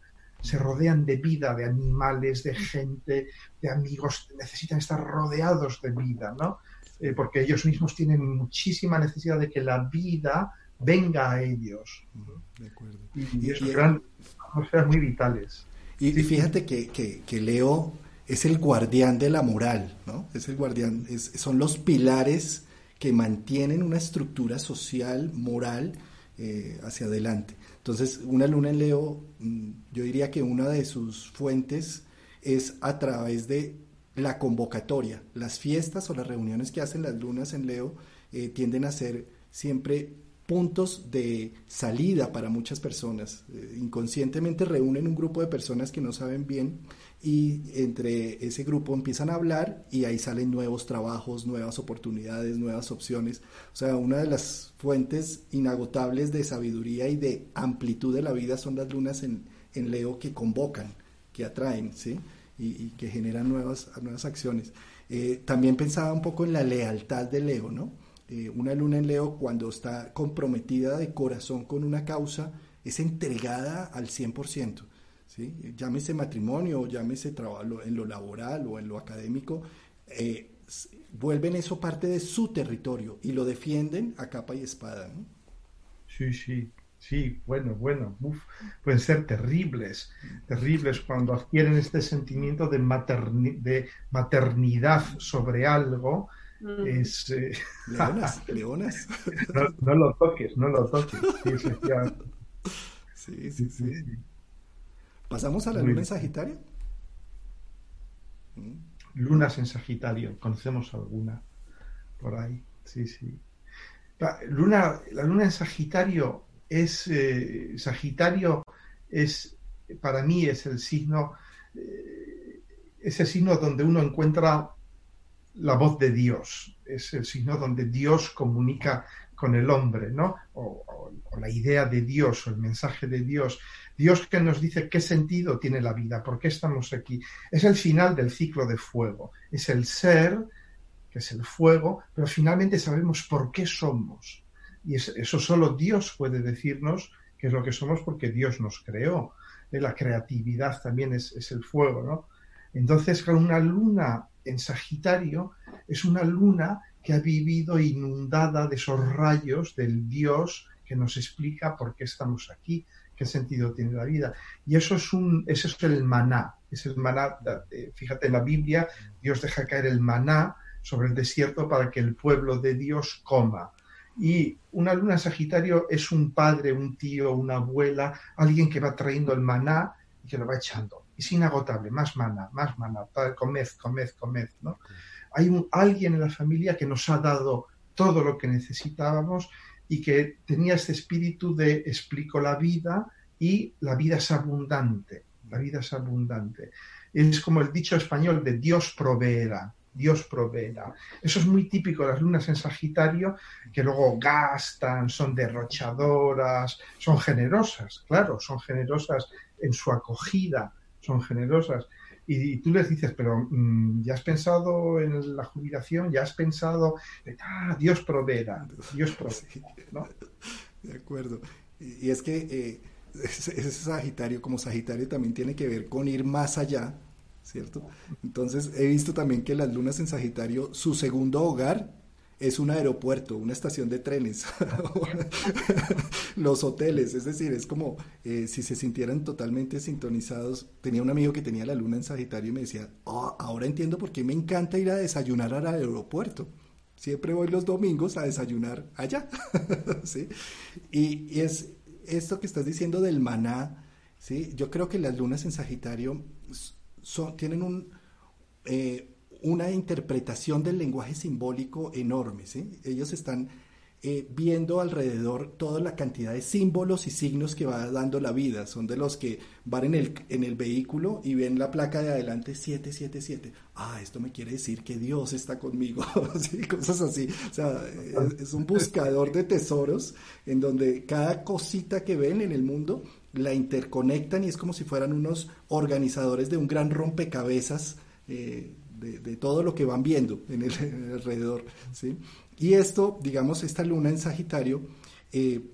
se rodean de vida, de animales, de gente, de amigos, necesitan estar rodeados de vida, ¿no? Eh, porque ellos mismos tienen muchísima necesidad de que la vida venga a ellos. De acuerdo. Y, Y- eso crean atmósferas muy vitales. Y, y fíjate que, que- que Leo es el guardián de la moral, ¿no? Es el guardián, es- son los pilares que mantienen una estructura social, moral, eh, hacia adelante. Entonces, una luna en Leo, mm, yo diría que una de sus fuentes es a través de la convocatoria. Las fiestas o las reuniones que hacen las lunas en Leo eh, tienden a ser siempre puntos de salida para muchas personas. Eh, inconscientemente reúnen un grupo de personas que no saben bien y entre ese grupo empiezan a hablar y ahí salen nuevos trabajos, nuevas oportunidades, nuevas opciones. O sea, una de las fuentes inagotables de sabiduría y de amplitud de la vida son las lunas en, en Leo que convocan, que atraen, ¿sí? Y, y que generan nuevas, nuevas acciones. Eh, también pensaba un poco en la lealtad de Leo, ¿no? Eh, una luna en Leo cuando está comprometida de corazón con una causa es entregada al 100%. ¿Sí? Llámese matrimonio, llámese trabajo en lo laboral o en lo académico, eh, vuelven eso parte de su territorio y lo defienden a capa y espada. ¿no? Sí, sí, sí, bueno, bueno, uf, pueden ser terribles, terribles cuando adquieren este sentimiento de, materni- de maternidad sobre algo. Mm. Es, eh, Leonas, leonas. no, no lo toques, no lo toques. Sí, sí, sí. ¿Pasamos a la Muy luna en. Sagitario? Lunas en Sagitario, conocemos alguna por ahí, sí, sí. La luna, la luna en Sagitario es, eh, Sagitario es, para mí es el signo, eh, ese signo donde uno encuentra la voz de Dios, es el signo donde Dios comunica con el hombre, ¿no? O, o- o la idea de Dios o el mensaje de Dios. Dios que nos dice qué sentido tiene la vida, por qué estamos aquí. Es el final del ciclo de fuego, es el ser, que es el fuego, pero finalmente sabemos por qué somos. Y es- eso solo Dios puede decirnos qué es lo que somos porque Dios nos creó. Eh, La creatividad también es, es el fuego, ¿no? Entonces, claro, una luna en Sagitario es una luna que ha vivido inundada de esos rayos del Dios que nos explica por qué estamos aquí, qué sentido tiene la vida. Y eso es un, eso es el maná, es el maná, eh, fíjate en la Biblia, Dios deja caer el maná sobre el desierto para que el pueblo de Dios coma. Y una luna Sagitario es un padre, un tío, una abuela, alguien que va trayendo el maná y que lo va echando. Es inagotable, más maná, más maná, comed, comed, comed, ¿no? hay un, alguien en la familia que nos ha dado todo lo que necesitábamos y que tenía este espíritu de explico la vida y la vida es abundante, la vida es abundante. Es como el dicho español de Dios proveerá. Dios proveerá. Eso es muy típico de las lunas en Sagitario, que luego gastan, son derrochadoras, son generosas, claro, son generosas en su acogida, son generosas. Y, tú les dices, pero mm, ¿ya has pensado en la jubilación? ¿Ya has pensado? Ah, Dios proveerá, Dios proveerá. De acuerdo. Y, es que eh, ese Sagitario, como Sagitario, también tiene que ver con ir más allá ¿cierto? Entonces he visto también que las lunas en Sagitario, su segundo hogar es un aeropuerto, una estación de trenes, los hoteles, es decir, es como eh, si se sintieran totalmente sintonizados. Tenía un amigo que tenía la luna en Sagitario y me decía, ah, ahora entiendo por qué me encanta ir a desayunar al aeropuerto. Siempre voy los domingos a desayunar allá. ¿sí? Y, es esto que estás diciendo del maná, ¿sí? yo creo que las lunas en Sagitario tienen un, eh, una interpretación del lenguaje simbólico enorme. ¿sí? Ellos están eh, viendo alrededor toda la cantidad de símbolos y signos que va dando la vida. Son de los que van en el, en el vehículo y ven la placa de adelante 777. Ah, esto me quiere decir que Dios está conmigo. Cosas así. O sea, es, un buscador de tesoros en donde cada cosita que ven en el mundo la interconectan y es como si fueran unos organizadores de un gran rompecabezas eh, de, todo lo que van viendo en el, alrededor. ¿sí? Y esto, digamos, esta luna en Sagitario, eh,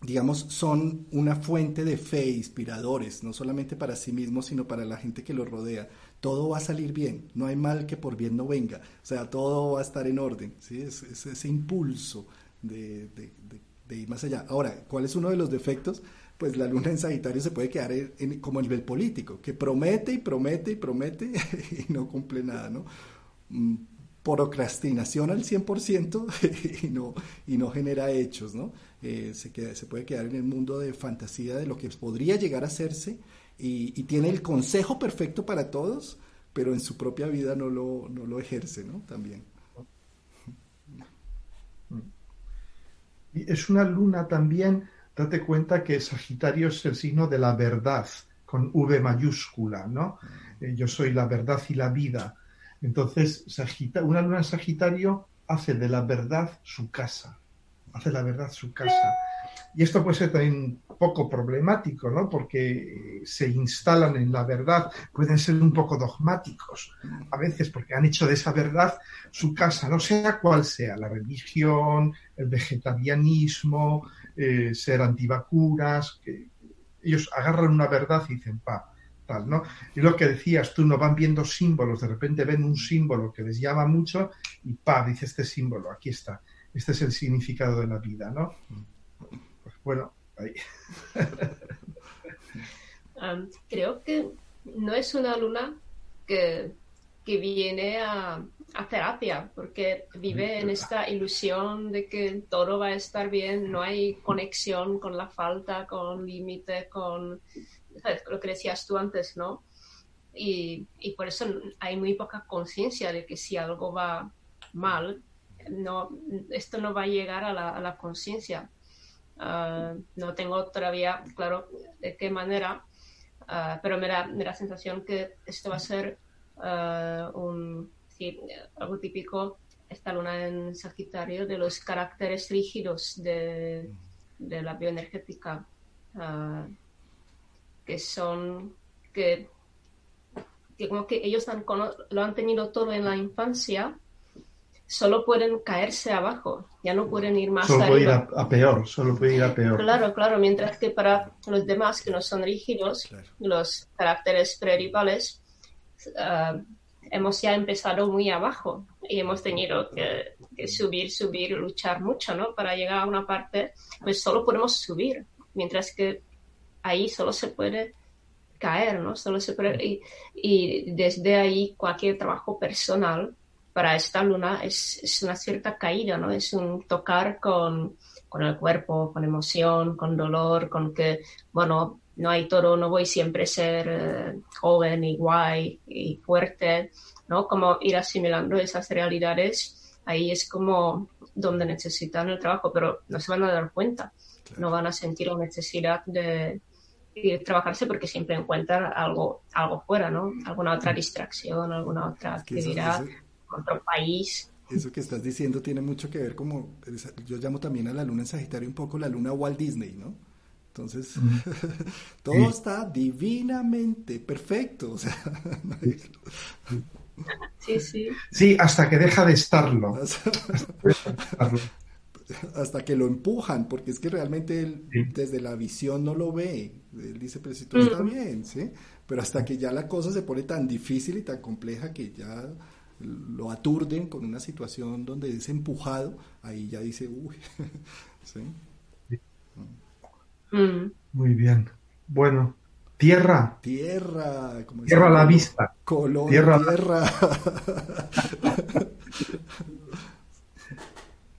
digamos, son una fuente de fe, inspiradores, no solamente para sí mismos, sino para la gente que los rodea. Todo va a salir bien, no hay mal que por bien no venga, o sea, todo va a estar en orden, ¿sí? es, ese impulso de, de ir más allá. Ahora, ¿cuál es uno de los defectos? Pues la luna en Sagitario se puede quedar como a nivel político, que promete y promete y promete y no cumple nada, ¿no? Mm, procrastinación al 100% y no, y no genera hechos, ¿no? Eh, se, puede quedar en el mundo de fantasía de lo que podría llegar a hacerse y, tiene el consejo perfecto para todos, pero en su propia vida no lo, no lo ejerce, ¿no? También. Es una luna también date cuenta que Sagitario es el signo de la verdad, con V mayúscula, ¿no? Eh, yo soy la verdad y la vida. Entonces, una luna en Sagitario hace de la verdad su casa, hace la verdad su casa. Y esto puede ser también un poco problemático, ¿no? Porque eh, se instalan en la verdad, pueden ser un poco dogmáticos a veces, porque han hecho de esa verdad su casa, no sea cual sea, la religión, el vegetarianismo, eh, ser antivacunas, que ellos agarran una verdad y dicen, pa, tal, ¿no? Y lo que decías tú, no van viendo símbolos, de repente ven un símbolo que les llama mucho y pa, dice este símbolo, aquí está, este es el significado de la vida, ¿no? Pues bueno, ahí. creo que no es una luna que, que viene a, a terapia, porque vive en esta ilusión de que todo va a estar bien, no hay conexión con la falta, con límite, con lo que decías tú antes, ¿no? Y, y por eso hay muy poca conciencia de que si algo va mal, no, esto no va a llegar a la, a la conciencia. Ah, no tengo todavía claro de qué manera, ah, pero me da, me da sensación que esto va a ser ah, un algo típico esta luna en Sagitario de los caracteres rígidos de, la bioenergética, ah, que son que, como que ellos lo han tenido todo en la infancia, solo pueden caerse abajo, ya no pueden ir más solo Puede ir a, peor, solo puede ir a peor. Claro, claro, mientras que para los demás que no son rígidos, los caracteres prerivales, uh, hemos ya empezado muy abajo y hemos tenido que, subir, subir, luchar mucho, ¿no? Para llegar a una parte, pues solo podemos subir, mientras que ahí solo se puede caer, ¿no? Solo se puede, y, desde ahí cualquier trabajo personal para esta luna es, es, una cierta caída, ¿no? Es un tocar con, con el cuerpo, con emoción, con dolor, con que, bueno, no hay toro, no voy siempre a ser eh, joven y guay y fuerte, ¿no? Como ir asimilando esas realidades, ahí es como donde necesitan el trabajo, pero no se van a dar cuenta, no van a sentir la necesidad de, trabajarse porque siempre encuentran algo, algo fuera, ¿no? Alguna otra distracción, alguna otra actividad, otro país. Eso que estás diciendo tiene mucho que ver como, yo llamo también a la luna en Sagitario un poco la luna Walt Disney, ¿no? Entonces, todo está divinamente perfecto. O sea, sí, sí. Sí, hasta que deja de estarlo. hasta que lo empujan, porque es que realmente él desde la visión no lo ve. Él dice, pero si todo está bien, ¿sí? Pero hasta que ya la cosa se pone tan difícil y tan compleja que ya lo aturden con una situación donde es empujado, ahí ya dice, uy, ¿sí? Mm. Muy bien. Bueno, tierra. Tierra. tierra a la vista. Color, tierra. tierra.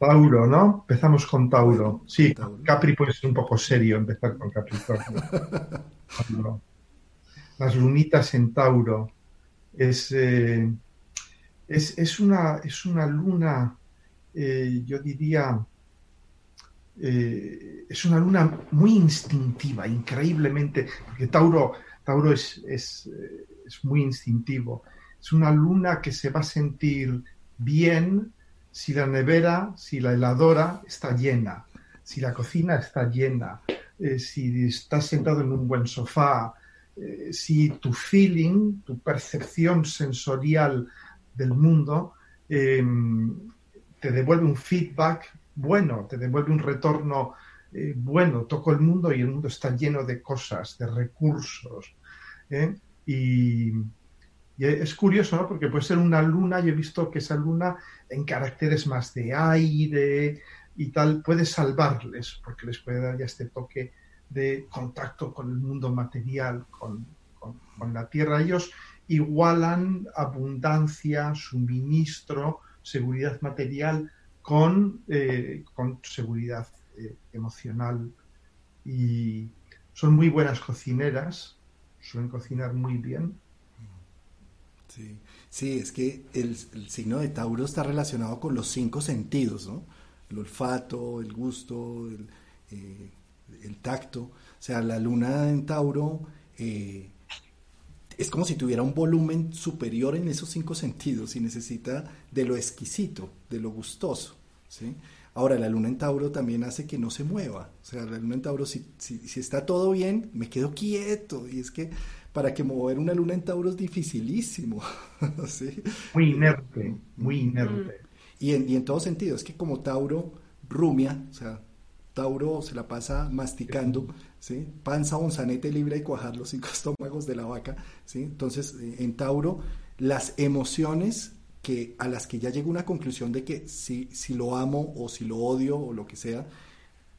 Tauro, ¿no? Empezamos con Tauro. Sí, Capri puede ser un poco serio empezar con Capricornio. Las lunitas en Tauro. Es, eh, es, una, es una luna, eh, yo diría, eh, es una luna muy instintiva, increíblemente, porque Tauro, Tauro es, es, eh, es, muy instintivo. Es una luna que se va a sentir bien si la nevera, si la heladora está llena, si la cocina está llena, eh, si estás sentado en un buen sofá, si tu feeling, tu percepción sensorial del mundo te devuelve un feedback bueno, te devuelve un retorno eh, bueno, toco el mundo y el mundo está lleno de cosas, de recursos. ¿eh? Y, es curioso, ¿no? Porque puede ser una luna, yo he visto que esa luna en caracteres más de aire y tal, puede salvarles, porque les puede dar ya este toque de contacto con el mundo material, con, con la tierra. Ellos igualan abundancia, suministro, seguridad material con, eh, con seguridad eh, emocional y son muy buenas cocineras, suelen cocinar muy bien. Sí, sí es que el, signo de Tauro está relacionado con los cinco sentidos, ¿no? El olfato, el gusto, el, eh, el tacto. O sea, la luna en Tauro es como si tuviera un volumen superior en esos cinco sentidos y necesita de lo exquisito, de lo gustoso. ¿sí? Ahora, la luna en Tauro también hace que no se mueva. O sea, la luna en Tauro, si, si, está todo bien, me quedo quieto. Y es que para que mover una luna en Tauro es dificilísimo. ¿sí? Muy inerte, muy inerte. Y en, y en todo sentido, es que como Tauro rumia, o sea, Tauro se la pasa masticando, ¿sí? Panza, onzanete libre y cuajar los cinco estómagos de la vaca, ¿sí? Entonces, eh, en Tauro, las emociones que a las que ya llego a una conclusión de que si, si lo amo o si lo odio o lo que sea,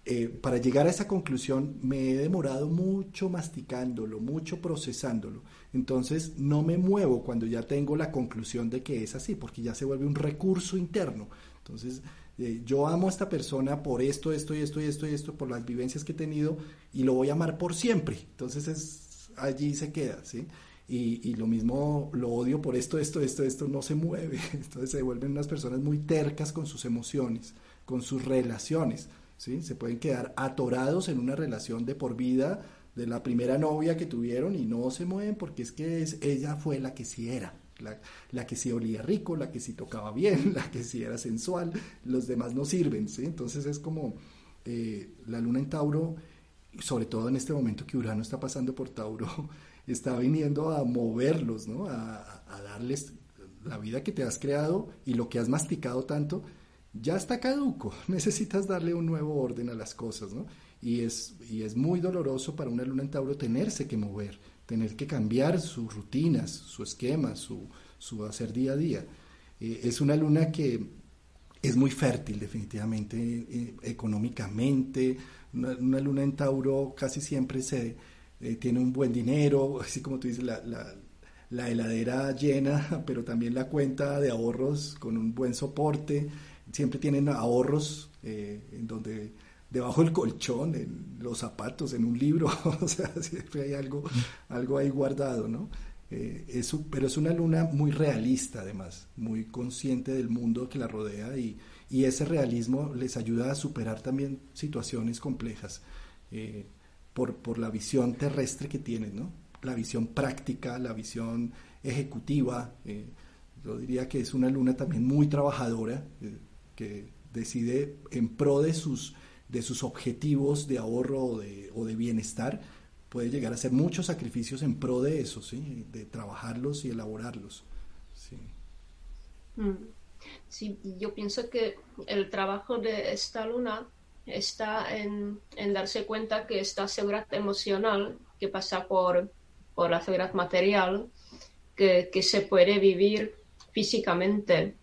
eh, para llegar a esa conclusión me he demorado mucho masticándolo, mucho procesándolo. Entonces no me muevo cuando ya tengo la conclusión de que es así, porque ya se vuelve un recurso interno. Entonces yo amo a esta persona por esto, esto y esto y esto y esto, por las vivencias que he tenido y lo voy a amar por siempre. Entonces es, allí se queda, ¿sí? Y, lo mismo lo odio por esto, esto, esto, esto no se mueve. Entonces se vuelven unas personas muy tercas con sus emociones, con sus relaciones. ¿sí? Se pueden quedar atorados en una relación de por vida de la primera novia que tuvieron y no se mueven porque es que es, ella fue la que sí era. La, que sí olía rico, la que sí tocaba bien, la que sí era sensual, los demás no sirven. Entonces es como eh, la luna en Tauro, sobre todo en este momento que Urano está pasando por Tauro, está viniendo a moverlos, ¿no? A, darles la vida que te has creado y lo que has masticado tanto, ya está caduco, necesitas darle un nuevo orden a las cosas, ¿no? Y es, y es muy doloroso para una luna en Tauro tenerse que mover, tener que cambiar sus rutinas, su esquema, su, su hacer día a día. Eh, es una luna que es muy fértil definitivamente eh, económicamente, una, luna en Tauro casi siempre se eh, tiene un buen dinero, así como tú dices, la, la, heladera llena, pero también la cuenta de ahorros con un buen soporte, siempre tienen ahorros en donde debajo del colchón, en los zapatos, en un libro, o sea, siempre hay algo, algo ahí guardado, ¿no? Eh, pero es una luna muy realista además, muy consciente del mundo que la rodea y, y ese realismo les ayuda a superar también situaciones complejas eh, por, por, la visión terrestre que tienen, ¿no? la visión práctica, la visión ejecutiva. Eh, yo diría que es una luna también muy trabajadora, que decide en pro de sus, de sus objetivos de ahorro o de, o de bienestar, puede llegar a hacer muchos sacrificios en pro de eso, ¿sí? de trabajarlos y elaborarlos. Sí. Mm. yo pienso que el trabajo de esta luna está en, en darse cuenta que esta seguridad emocional que pasa por, por la seguridad material, que, que se puede vivir físicamente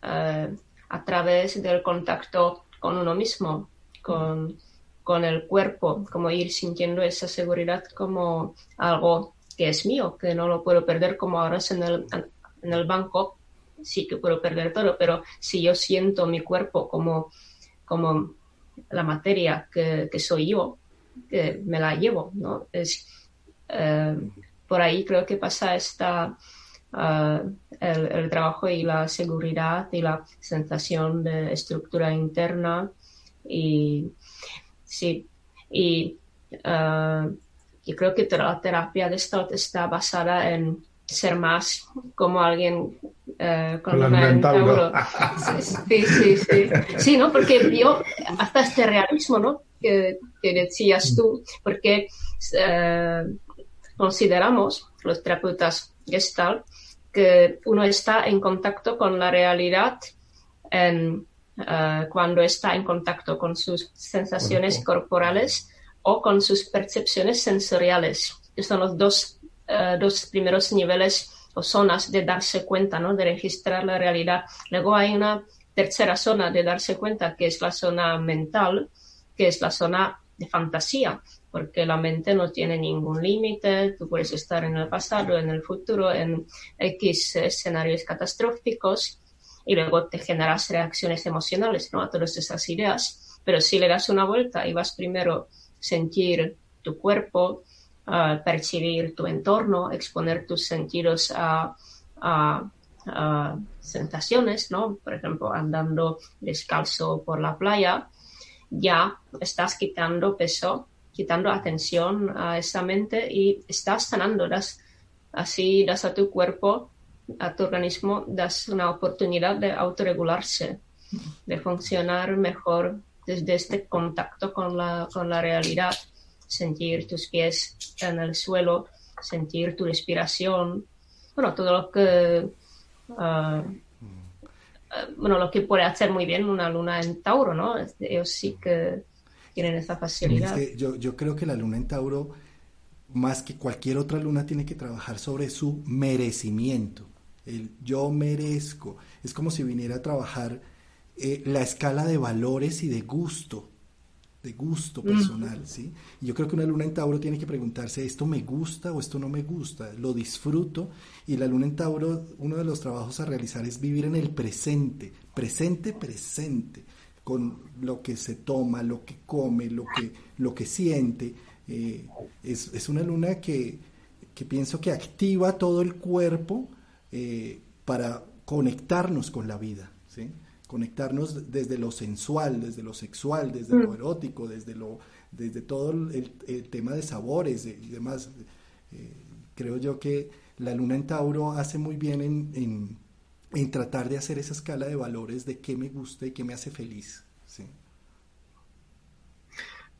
eh, a través del contacto con uno mismo, con, con el cuerpo, como ir sintiendo esa seguridad como algo que es mío, que no lo puedo perder como ahora en el, en el banco, sí que puedo perder todo, pero si yo siento mi cuerpo como, como la materia que, que soy yo, que me la llevo, ¿no? Es, eh, por ahí creo que pasa esta, el, el, trabajo y la seguridad y la sensación de estructura interna y Sí, y uh, yo creo que la terapia de Stott está basada en ser más como alguien uh, con, una Tauro. Sí, sí, sí. Sí, ¿no? Porque yo, hasta este realismo, ¿no? Que, que decías tú, porque uh, consideramos, los terapeutas Gestalt, que uno está en contacto con la realidad en uh, cuando está en contacto con sus sensaciones corporales o con sus percepciones sensoriales. Estos son los dos, uh, dos primeros niveles o zonas de darse cuenta, ¿no? de registrar la realidad. Luego hay una tercera zona de darse cuenta, que es la zona mental, que es la zona de fantasía, porque la mente no tiene ningún límite, tú puedes estar en el pasado, en el futuro, en X escenarios catastróficos y luego te generas reacciones emocionales ¿no? a todas esas ideas. Pero si le das una vuelta y vas primero sentir tu cuerpo, uh, percibir tu entorno, exponer tus sentidos a, a, a, sensaciones, ¿no? Por ejemplo, andando descalzo por la playa, ya estás quitando peso, quitando atención a esa mente y estás sanando, das, así das a tu cuerpo a tu organismo das una oportunidad de autorregularse, de funcionar mejor desde este contacto con la, con la realidad, sentir tus pies en el suelo, sentir tu respiración, bueno, todo lo que, uh, bueno, lo que puede hacer muy bien una luna en Tauro, ¿no? Ellos sí que tienen esa facilidad. Yo, yo creo que la luna en Tauro, más que cualquier otra luna, tiene que trabajar sobre su merecimiento el yo merezco. Es como si viniera a trabajar eh, la escala de valores y de gusto, de gusto personal, ¿sí? Y yo creo que una luna en Tauro tiene que preguntarse, ¿esto me gusta o esto no me gusta? ¿Lo disfruto? Y la luna en Tauro, uno de los trabajos a realizar es vivir en el presente, presente, presente, con lo que se toma, lo que come, lo que, lo que siente. Eh, es, es, una luna que, que pienso que activa todo el cuerpo, eh, para conectarnos con la vida, ¿sí? conectarnos desde lo sensual, desde lo sexual, desde lo mm. erótico, desde, lo, desde todo el, tema de sabores y demás. Eh, creo yo que la luna en Tauro hace muy bien en, en, tratar de hacer esa escala de valores de qué me gusta y qué me hace feliz. Sí,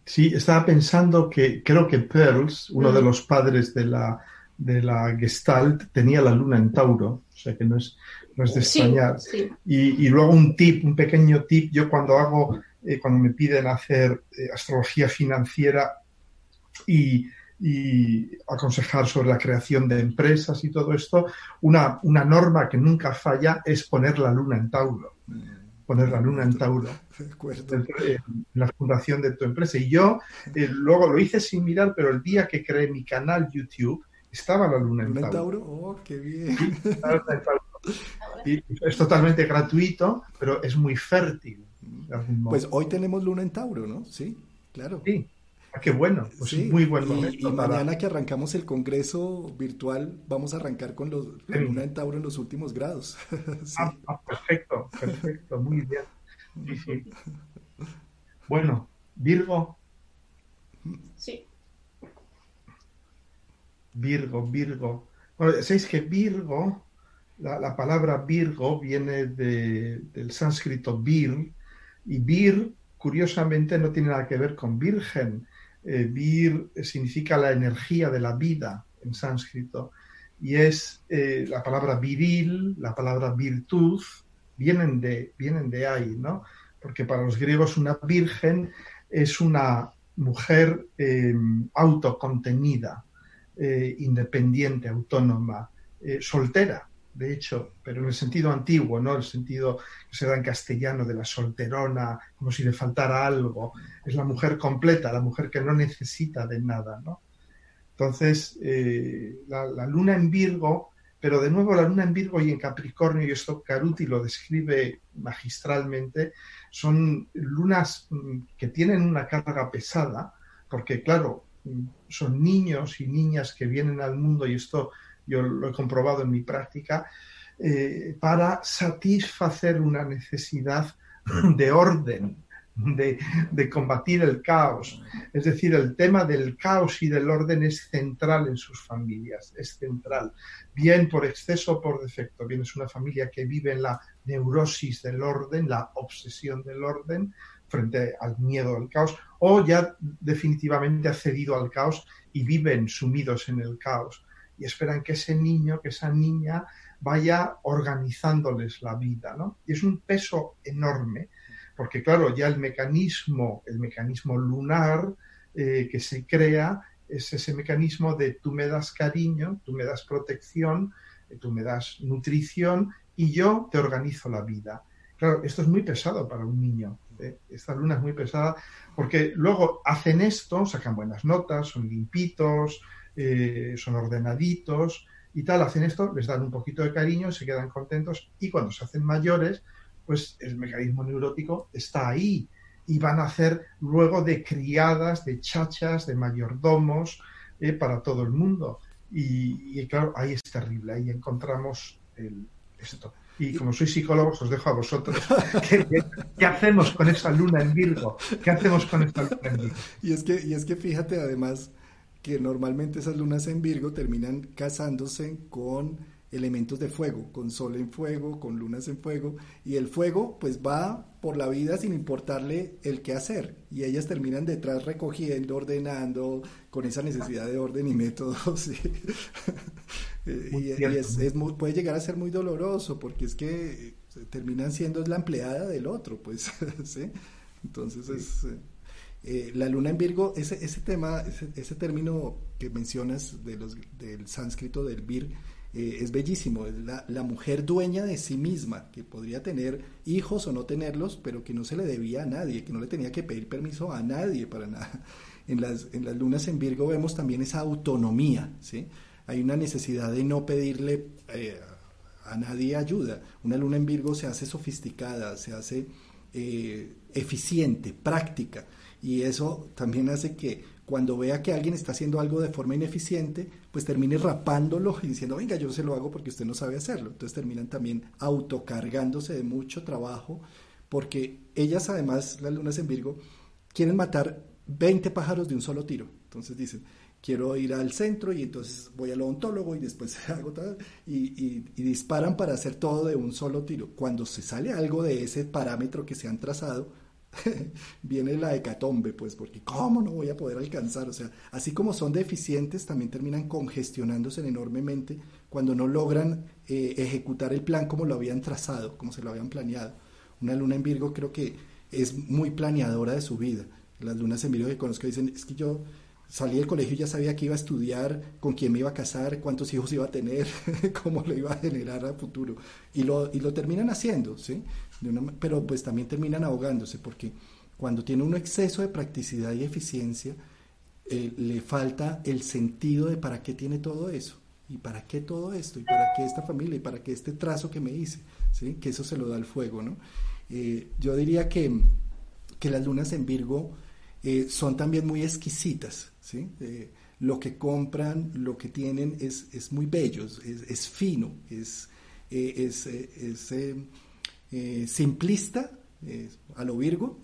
sí estaba pensando que creo que Pearls, uno de mm. los padres de la de la Gestalt tenía la luna en Tauro, o sea que no es, no es de extrañar. Y, y, luego un tip, un pequeño tip, yo cuando hago, eh, cuando me piden hacer eh, astrología financiera y, y, aconsejar sobre la creación de empresas y todo esto, una, una norma que nunca falla es poner la luna en Tauro. Poner la luna en Tauro en la fundación de tu empresa. Y yo eh, luego lo hice sin mirar, pero el día que creé mi canal YouTube, estaba la luna en Tauro. Oh, qué bien. Y es totalmente gratuito, pero es muy fértil. Pues hoy tenemos luna en Tauro, ¿no? Sí, claro. Sí. Ah, qué bueno, pues Sí, muy buen y- momento. Y, para- mañana que arrancamos el congreso virtual, vamos a arrancar con los, la luna en Tauro en los últimos grados. Sí. Ah, ah, perfecto, perfecto, muy bien. Sí, sí. Bueno, Virgo, Sí, Virgo, Virgo. Bueno, sabéis que Virgo, la, la palabra Virgo viene de- del sánscrito vir, y vir, curiosamente, no tiene nada que ver con virgen. Eh, vir significa la energía de la vida en sánscrito, y es eh, la palabra viril, la palabra virtud, vienen de, vienen de ahí, ¿no? Porque para los griegos una virgen es una mujer eh, autocontenida, eh, independiente, autónoma, eh, soltera, de hecho, pero en el sentido antiguo, ¿no? El sentido que se da en castellano de la solterona, como si le faltara algo. Es la mujer completa, la mujer que no necesita de nada, ¿no? Entonces, eh, la, la luna en Virgo, pero de nuevo la luna en Virgo y en Capricornio, y esto Caruti lo describe magistralmente, son lunas mm, que tienen una carga pesada, porque claro, mm, son niños y niñas que vienen al mundo, y esto yo lo he comprobado en mi práctica, eh, para satisfacer una necesidad de orden, de, de combatir el caos. Es decir, el tema del caos y del orden es central en sus familias, es central. Bien por exceso o por defecto. Bien es una familia que vive en la neurosis del orden, la obsesión del orden frente al miedo al caos, o ya definitivamente ha cedido al caos y viven sumidos en el caos y esperan que ese niño, que esa niña vaya organizándoles la vida, ¿no? Y es un peso enorme, porque claro, ya el mecanismo, el mecanismo lunar eh, que se crea es ese mecanismo de tú me das cariño, tú me das protección, eh, tú me das nutrición y yo te organizo la vida. Claro, esto es muy pesado para un niño. ¿Eh? Esta luna es muy pesada porque luego hacen esto, sacan buenas notas, son limpitos, eh, son ordenaditos y tal, hacen esto, les dan un poquito de cariño, se quedan contentos y cuando se hacen mayores, pues el mecanismo neurótico está ahí y van a hacer luego de criadas, de chachas, de mayordomos eh, para todo el mundo. Y, y, claro, ahí es terrible, ahí encontramos el, esto. Y como soy psicólogo, os dejo a vosotros. ¿Qué, qué, hacemos con esa luna en Virgo? ¿Qué hacemos con esta luna en Virgo? Y es que, y es que fíjate además que normalmente esas lunas en Virgo terminan casándose con elementos de fuego, con sol en fuego, con lunas en fuego, y el fuego pues va por la vida sin importarle el qué hacer, y ellas terminan detrás recogiendo, ordenando, con esa necesidad de orden y método, ¿sí? Y, y es, es muy, puede llegar a ser muy doloroso, porque es que terminan siendo la empleada del otro, pues, ¿sí? Entonces es... Eh, la luna en Virgo, ese, ese tema, ese, ese, término que mencionas de los, del sánscrito del Vir, eh, es bellísimo, es la, la, mujer dueña de sí misma, que podría tener hijos o no tenerlos, pero que no se le debía a nadie, que no le tenía que pedir permiso a nadie para nada. En las, en las lunas en Virgo vemos también esa autonomía, ¿sí? Hay una necesidad de no pedirle eh, a nadie ayuda. Una luna en Virgo se hace sofisticada, se hace eh, eficiente, práctica y eso también hace que cuando vea que alguien está haciendo algo de forma ineficiente, pues termine rapándolo y diciendo, venga, yo se lo hago porque usted no sabe hacerlo. Entonces terminan también autocargándose de mucho trabajo, porque ellas además, las lunas en Virgo, quieren matar 20 pájaros de un solo tiro. Entonces dicen, quiero ir al centro y entonces voy al odontólogo y después hago tal, y, y, disparan para hacer todo de un solo tiro. Cuando se sale algo de ese parámetro que se han trazado, viene la hecatombe, pues, porque ¿cómo no voy a poder alcanzar? O sea, así como son deficientes, también terminan congestionándose enormemente cuando no logran eh, ejecutar el plan como lo habían trazado, como se lo habían planeado. Una luna en Virgo creo que es muy planeadora de su vida. Las lunas en Virgo que conozco dicen, es que yo salí del colegio y ya sabía que iba a estudiar, con quién me iba a casar, cuántos hijos iba a tener, cómo lo iba a generar a futuro. Y lo, y lo terminan haciendo, ¿sí? Pero pues también terminan ahogándose porque cuando tiene un exceso de practicidad y eficiencia, eh, le falta el sentido de para qué tiene todo eso, y para qué todo esto, y para qué esta familia, y para qué este trazo que me hice, ¿sí? que eso se lo da el fuego. ¿no? Eh, yo diría que que las lunas en Virgo eh, son también muy exquisitas, ¿sí? Eh, lo que compran, lo que tienen es, es muy bello, es, fino, es, es, simplista, a lo Virgo,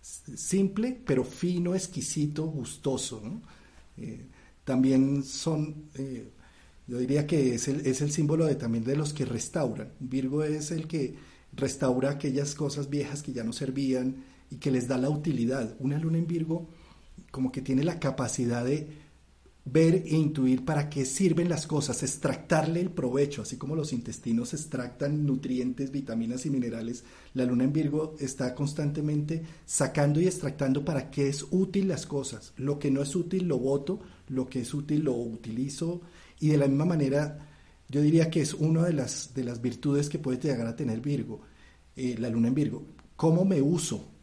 simple, pero fino, exquisito, gustoso. también son yo diría que es el, es el símbolo de, también de los que restauran. Virgo es el que restaura aquellas cosas viejas que ya no servían y que les da la utilidad. Una luna en Virgo como que tiene la capacidad de ver e intuir para qué sirven las cosas, extractarle el provecho, así como los intestinos extractan nutrientes, vitaminas y minerales, la luna en Virgo está constantemente sacando y extractando para qué es útil las cosas. Lo que no es útil lo voto, lo que es útil lo utilizo y de la misma manera, yo diría que es una de las, de las virtudes que puede llegar a tener Virgo, eh, la luna en Virgo. ¿Cómo me uso?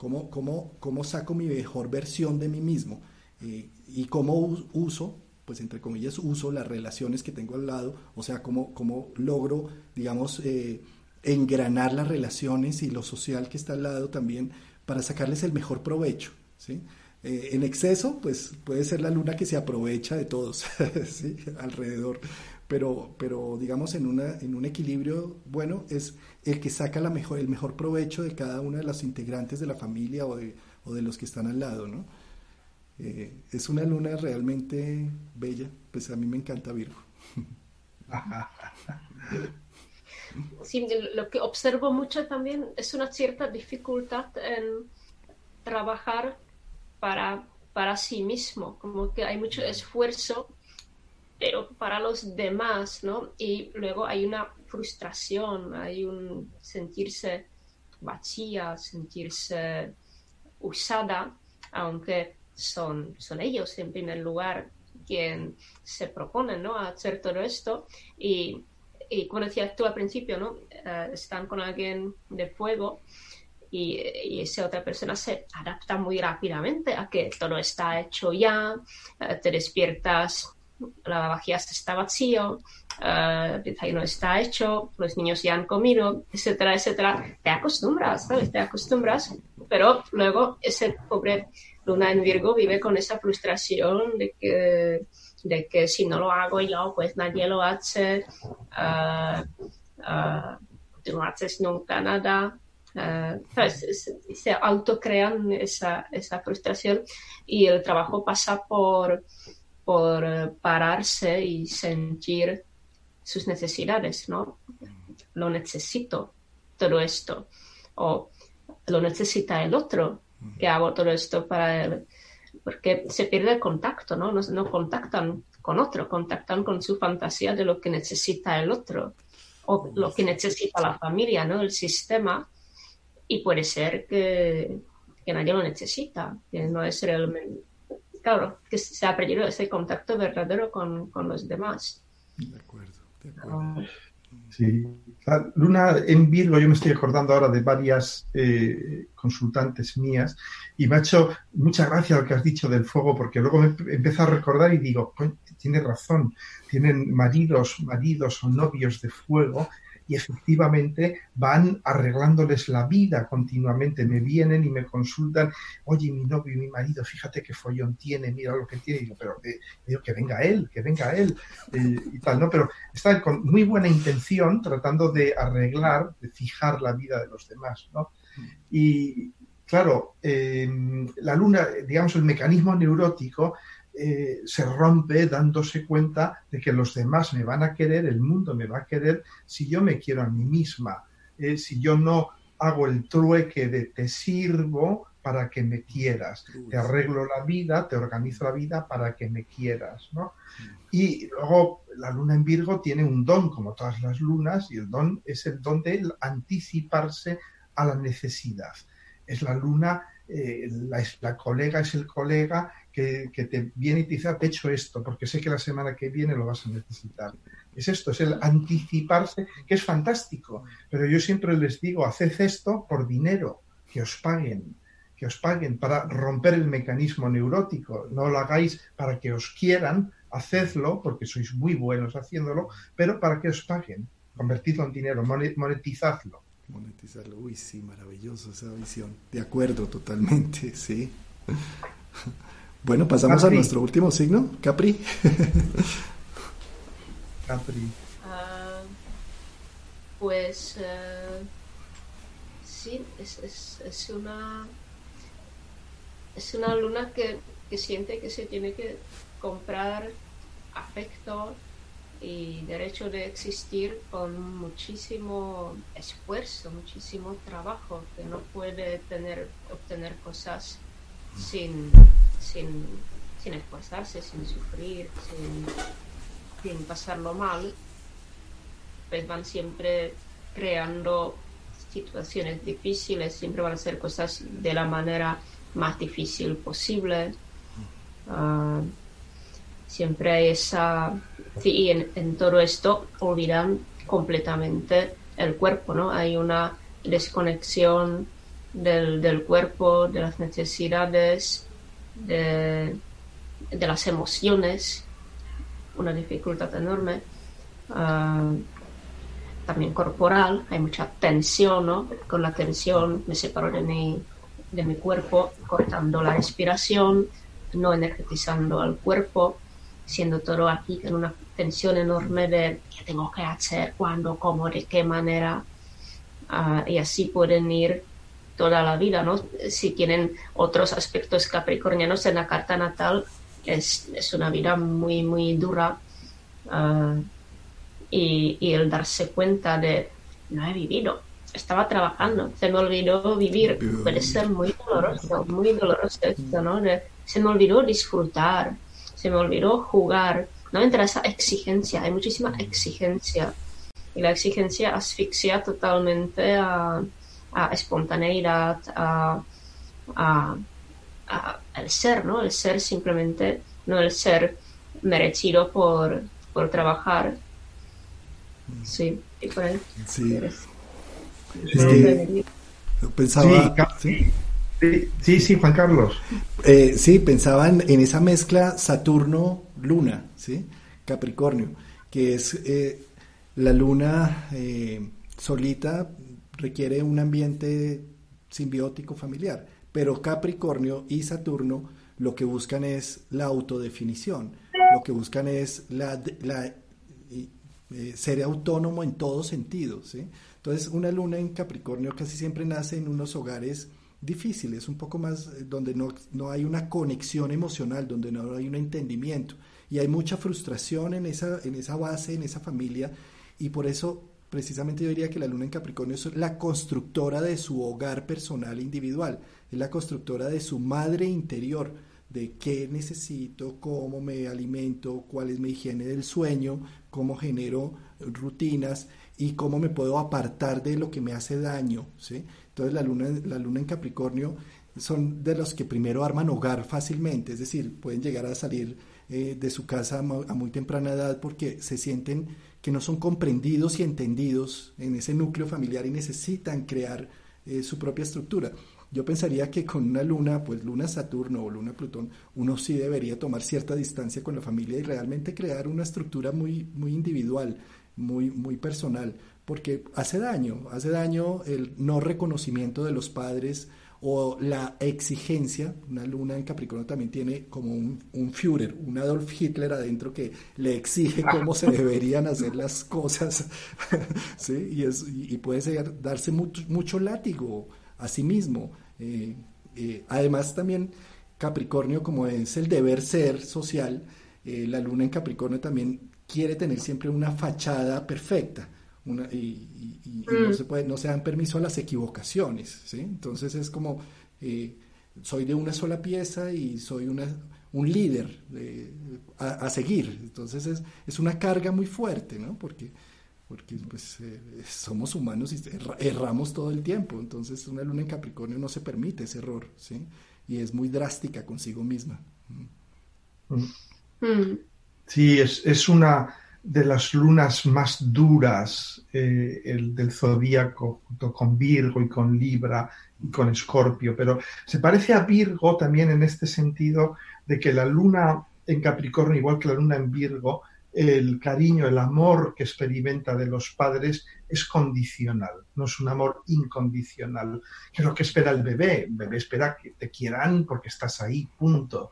¿Cómo, cómo, cómo saco mi mejor versión de mí mismo? Eh, y cómo uso, pues entre comillas, uso las relaciones que tengo al lado, o sea, cómo, cómo logro, digamos, eh, engranar las relaciones y lo social que está al lado también para sacarles el mejor provecho. ¿sí? Eh, en exceso, pues puede ser la luna que se aprovecha de todos, ¿sí? alrededor. Pero, pero digamos, en, una, en un equilibrio bueno, es el que saca la mejor, el mejor provecho de cada una de las integrantes de la familia o de, o de los que están al lado, ¿no? Eh, es una luna realmente bella, pues a mí me encanta Virgo. Sí, lo que observo mucho también es una cierta dificultad en trabajar para, para sí mismo, como que hay mucho esfuerzo, pero para los demás, ¿no? Y luego hay una frustración, hay un sentirse vacía, sentirse usada, aunque son, son ellos en primer lugar quien se proponen ¿no? a hacer todo esto. Y, y como decías tú al principio, ¿no? Eh, están con alguien de fuego y, esa otra persona se adapta muy rápidamente a que todo está hecho ya, eh, te despiertas, la vajilla está vacío, uh, el desayuno está hecho, los niños ya han comido, etcétera, etcétera. Te acostumbras, ¿sabes? Te acostumbras, pero luego ese pobre Luna en Virgo vive con esa frustración de que, de que si no lo hago yo, pues nadie lo hace, uh, uh, no haces nunca nada, Uh, se, autocrean esa, esa, frustración y el trabajo pasa por, por pararse y sentir sus necesidades, ¿no? Lo necesito, todo esto, o lo necesita el otro, que hago todo esto para él, porque se pierde el contacto, ¿no? No, no contactan con otro, contactan con su fantasía de lo que necesita el otro, o lo que necesita la familia, ¿no? El sistema y puede ser que, nadie lo necesita, que no es realmente, claro, que se ha perdido ese contacto verdadero con, los demás. De acuerdo, de acuerdo. Sí, Luna en Virgo, yo me estoy acordando ahora de varias eh, consultantes mías y me ha hecho mucha gracia lo que has dicho del fuego porque luego me empiezo a recordar y digo, tiene razón, tienen maridos, maridos o novios de fuego y efectivamente van arreglándoles la vida continuamente. Me vienen y me consultan, oye, mi novio y mi marido, fíjate qué follón tiene, mira lo que tiene. Y digo, pero eh, digo, que venga él, que venga él eh, y tal, ¿no? Pero están con muy buena intención tratando de arreglar, de fijar la vida de los demás, ¿no? Y claro, eh, la luna, digamos, el mecanismo neurótico eh, se rompe dándose cuenta de que los demás me van a querer, el mundo me va a querer si yo me quiero a mí misma, eh, si yo no hago el trueque de te sirvo para que me quieras, te arreglo la vida, te organizo la vida para que me quieras, ¿no? Y luego la luna en Virgo tiene un don, como todas las lunas, y el don es el don de anticiparse a la necesidad. Es la luna, eh, la, la colega es el colega que, te viene y te dice, ah, te he hecho esto, porque sé que la semana que viene lo vas a necesitar. Es esto, es el anticiparse, que es fantástico. Pero yo siempre les digo, haced esto por dinero, que os paguen, que os paguen para romper el mecanismo neurótico. No lo hagáis para que os quieran, hacedlo, porque sois muy buenos haciéndolo, pero para que os paguen. Convertidlo en dinero, monetizadlo. Monetizarlo. Uy, sí, maravilloso esa visión. De acuerdo, totalmente, sí. Bueno, pasamos a nuestro último signo, Capri. Capri. Ah, pues eh, sí, es, es, es, una es una luna que, que siente que se tiene que comprar afecto y derecho de existir con muchísimo esfuerzo, muchísimo trabajo, que no puede tener, obtener cosas sin, sin, sin esforzarse, sin sufrir, sin, sin pasarlo mal, pues van siempre creando situaciones difíciles, siempre van a hacer cosas de la manera más difícil posible. Uh, siempre hay esa y en, en, todo esto olvidan completamente el cuerpo no hay una desconexión del, del cuerpo de las necesidades de, de, las emociones una dificultad enorme uh, también corporal hay mucha tensión ¿no? con la tensión me separo de mi de mi cuerpo cortando la respiración no energetizando al cuerpo siendo todo aquí con una tensión enorme de qué tengo que hacer, cuándo, cómo, de qué manera. Uh, y así pueden ir toda la vida, ¿no? Si tienen otros aspectos capricornianos en la carta natal, es, es una vida muy, muy dura. Uh, y, y, el darse cuenta de, no he vivido, estaba trabajando, se me olvidó vivir, puede ser muy doloroso, muy doloroso esto, ¿no? De, se me olvidó disfrutar, se me olvidó jugar. No entra esa exigencia, hay muchísima exigencia. Y la exigencia asfixia totalmente a, a espontaneidad, a, a, el ser, ¿no? El ser simplemente, no el ser merecido por, por trabajar. Sí, y por ahí. Sí. Sí. Pensaba, ¿sí? Sí, sí, Juan Carlos. Eh, sí, pensaban en esa mezcla Saturno-Luna, ¿sí? Capricornio, que es eh, la luna eh, solita requiere un ambiente simbiótico familiar, pero Capricornio y Saturno lo que buscan es la autodefinición, lo que buscan es la, la ser autónomo en todo sentido, ¿sí? Entonces, una luna en Capricornio casi siempre nace en unos hogares difícil, es un poco más eh, donde no, no, hay una conexión emocional, donde no hay un entendimiento y hay mucha frustración en esa, en esa base, en esa familia y por eso precisamente yo diría que la luna en Capricornio es la constructora de su hogar personal individual, es la constructora de su madre interior, de qué necesito, cómo me alimento, cuál es mi higiene del sueño, cómo genero rutinas y cómo me puedo apartar de lo que me hace daño, ¿sí? Entonces la luna, la luna en Capricornio son de los que primero arman hogar fácilmente, es decir, pueden llegar a salir eh, de su casa a muy temprana edad porque se sienten que no son comprendidos y entendidos en ese núcleo familiar y necesitan crear eh, su propia estructura. Yo pensaría que con una luna, pues luna Saturno o luna Plutón, uno sí debería tomar cierta distancia con la familia y realmente crear una estructura muy, muy individual, muy, muy personal porque hace daño, hace daño el no reconocimiento de los padres o la exigencia, una luna en Capricornio también tiene como un, un Führer, un Adolf Hitler adentro que le exige cómo se deberían hacer las cosas, ¿sí? y, es, y puede darse mucho, mucho látigo a sí mismo. Eh, eh, además también Capricornio, como es el deber ser social, eh, la luna en Capricornio también quiere tener siempre una fachada perfecta y, no, mm. se puede, no se dan permiso a las equivocaciones, ¿sí? Entonces es como, eh, soy de una sola pieza y soy una, un líder a, seguir. Entonces es, es, una carga muy fuerte, ¿no? Porque, porque pues, eh, somos humanos y erramos todo el tiempo. Entonces una luna en Capricornio no se permite ese error, ¿sí? Y es muy drástica consigo misma. Mm. Mm. Sí, es, es una de las lunas más duras eh, el del zodíaco, junto con Virgo y con Libra y con Escorpio, pero se parece a Virgo también en este sentido de que la luna en Capricornio, igual que la luna en Virgo, el cariño, el amor que experimenta de los padres es condicional, no es un amor incondicional, que es lo que espera el bebé. El bebé espera que te quieran porque estás ahí, punto.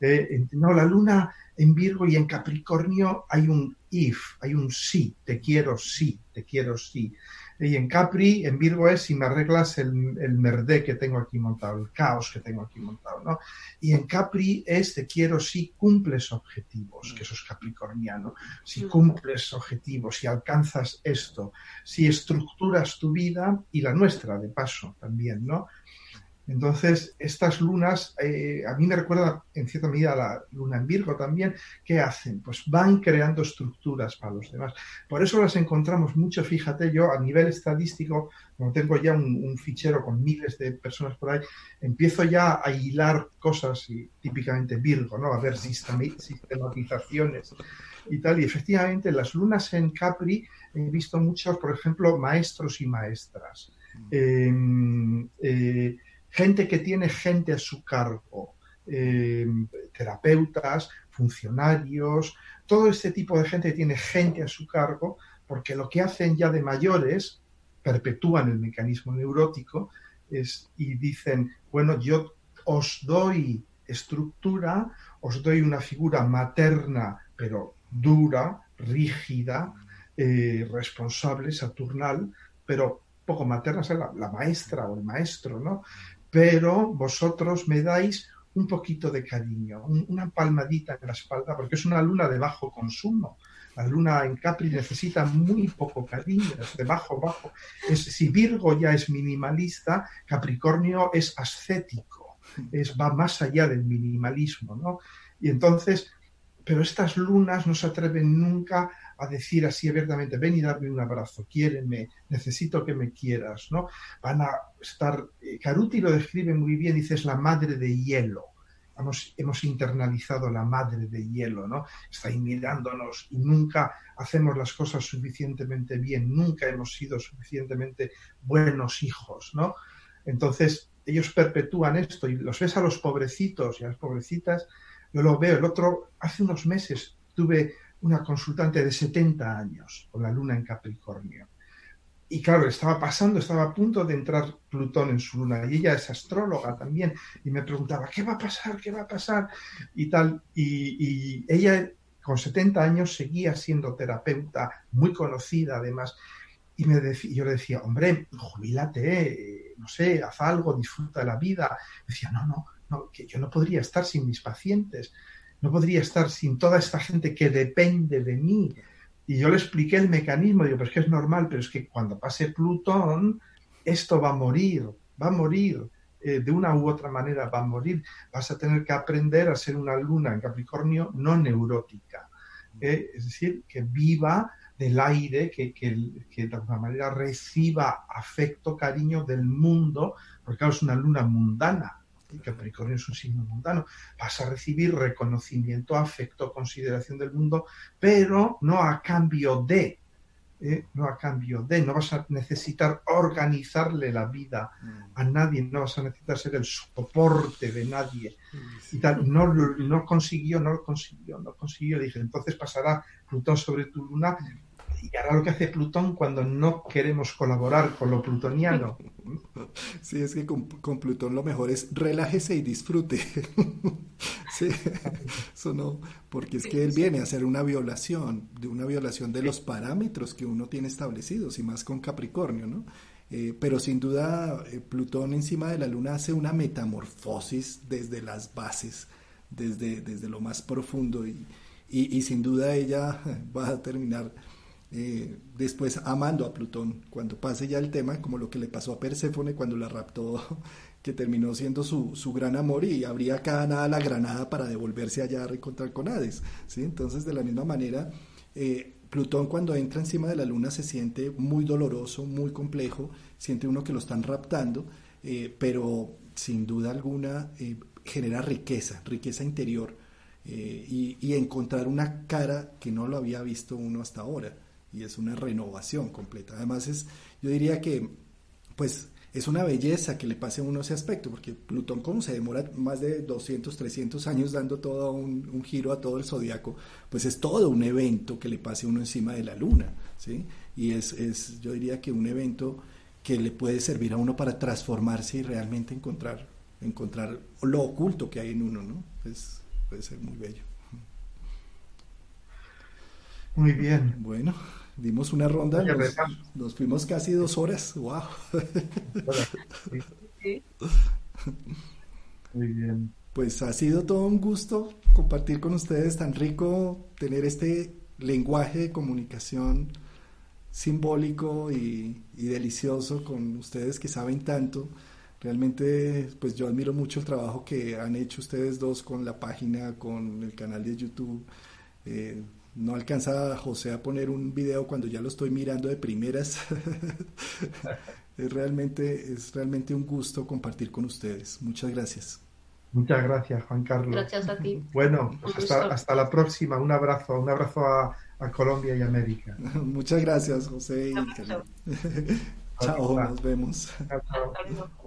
Eh, no, la luna en Virgo y en Capricornio hay un if, hay un sí, te quiero sí, te quiero sí. Y en Capri, en Virgo es si me arreglas el, el merdé que tengo aquí montado, el caos que tengo aquí montado, ¿no? Y en Capri es te quiero si cumples objetivos, que eso es capricorniano, si cumples objetivos, si alcanzas esto, si estructuras tu vida y la nuestra, de paso, también, ¿no? Entonces, estas lunas, eh, a mí me recuerda en cierta medida la luna en Virgo también, ¿qué hacen? Pues van creando estructuras para los demás. Por eso las encontramos mucho, fíjate, yo a nivel estadístico, como tengo ya un, fichero con miles de personas por ahí, empiezo ya a hilar cosas, y, típicamente Virgo, ¿no? A ver sistematizaciones y tal. Y efectivamente, las lunas en Capri he visto muchos, por ejemplo, maestros y maestras. Mm. eh, gente que tiene gente a su cargo, eh, terapeutas, funcionarios, todo este tipo de gente que tiene gente a su cargo, porque lo que hacen ya de mayores, perpetúan el mecanismo neurótico es, y dicen, bueno, yo os doy estructura, os doy una figura materna, pero dura, rígida, eh, responsable, saturnal, pero poco materna, la, la, maestra o el maestro, ¿no? Pero vosotros me dais un poquito de cariño, una palmadita en la espalda, porque es una luna de bajo consumo. La luna en Capri necesita muy poco cariño, es de bajo, bajo. Si Virgo ya es minimalista, Capricornio es ascético, es, va más allá del minimalismo, ¿no? Y entonces, pero estas lunas no se atreven nunca a decir así abiertamente, ven y darme un abrazo, quiéreme, necesito que me quieras, ¿no? Van a estar, eh, Caruti lo describe muy bien, dice, la madre de hielo. Hemos, hemos internalizado la madre de hielo, ¿no? Está ahí mirándonos y nunca hacemos las cosas suficientemente bien, nunca hemos sido suficientemente buenos hijos, ¿no? Entonces, ellos perpetúan esto y los ves a los pobrecitos y a las pobrecitas, yo lo veo, el otro, hace unos meses tuve una consultante de 70 años con la luna en Capricornio. Y claro, estaba pasando, estaba a punto de entrar Plutón en su luna y ella es astróloga también y me preguntaba, ¿qué va a pasar? ¿Qué va a pasar? Y tal. Y, ella con 70 años seguía siendo terapeuta, muy conocida además. Y me yo le decía, hombre, jubilate, no sé, haz algo, disfruta de la vida. Decía, no, no, no, que yo no podría estar sin mis pacientes no podría estar sin toda esta gente que depende de mí. Y yo le expliqué el mecanismo, digo, pero es que es normal, pero es que cuando pase Plutón, esto va a morir, va a morir, eh, de una u otra manera va a morir. Vas a tener que aprender a ser una luna en Capricornio no neurótica, ¿eh? es decir, que viva del aire, que, de alguna manera reciba afecto, cariño del mundo, porque claro, es una luna mundana, Capricornio es un signo mundano, vas a recibir reconocimiento, afecto, consideración del mundo, pero no a cambio de, ¿eh? no a cambio de, no vas a necesitar organizarle la vida a nadie, no vas a necesitar ser el soporte de nadie y tal. No, no consiguió, no lo consiguió, no consiguió. Dije, entonces pasará Plutón sobre tu luna y hará lo que hace Plutón cuando no queremos colaborar con lo plutoniano. Sí, es que con, Plutón lo mejor es relájese y disfrute. sí, eso no, porque es que él viene a hacer una violación, de una violación de los parámetros que uno tiene establecidos, y más con Capricornio, ¿no? Eh, pero sin duda eh, Plutón encima de la Luna hace una metamorfosis desde las bases, desde, desde lo más profundo, y, y sin duda ella va a terminar eh, después amando a Plutón, cuando pase ya el tema, como lo que le pasó a Perséfone cuando la raptó, que terminó siendo su, su gran amor y abría cada nada la granada para devolverse allá a reencontrar con Hades. ¿sí? Entonces, de la misma manera, eh, Plutón cuando entra encima de la luna se siente muy doloroso, muy complejo, siente uno que lo están raptando, eh, pero sin duda alguna genera riqueza, riqueza interior. y, y encontrar una cara que no lo había visto uno hasta ahora y es una renovación completa. Además es, yo diría que, pues, es una belleza que le pase a uno ese aspecto, porque Plutón como se demora más de 200, 300 años dando todo un, un giro a todo el zodiaco, pues es todo un evento que le pase a uno encima de la luna, ¿sí? Y es, es, yo diría que un evento que le puede servir a uno para transformarse y realmente encontrar, encontrar lo oculto que hay en uno, ¿no? Es, puede ser muy bello. Muy bien. Bueno, dimos una ronda, nos, fuimos casi dos horas, wow. Muy bien. Pues ha sido todo un gusto compartir con ustedes, tan rico tener este lenguaje de comunicación simbólico y, y delicioso con ustedes que saben tanto. Realmente, pues yo admiro mucho el trabajo que han hecho ustedes dos con la página, con el canal de YouTube. Eh, no alcanza José a poner un video cuando ya lo estoy mirando de primeras. es realmente, es realmente un gusto compartir con ustedes. Muchas gracias. Muchas gracias, Juan Carlos. Gracias a ti. Bueno, pues hasta, la próxima. Un abrazo, un abrazo a, a Colombia y América. Muchas gracias, José. y. Chao, nos vemos. Chao.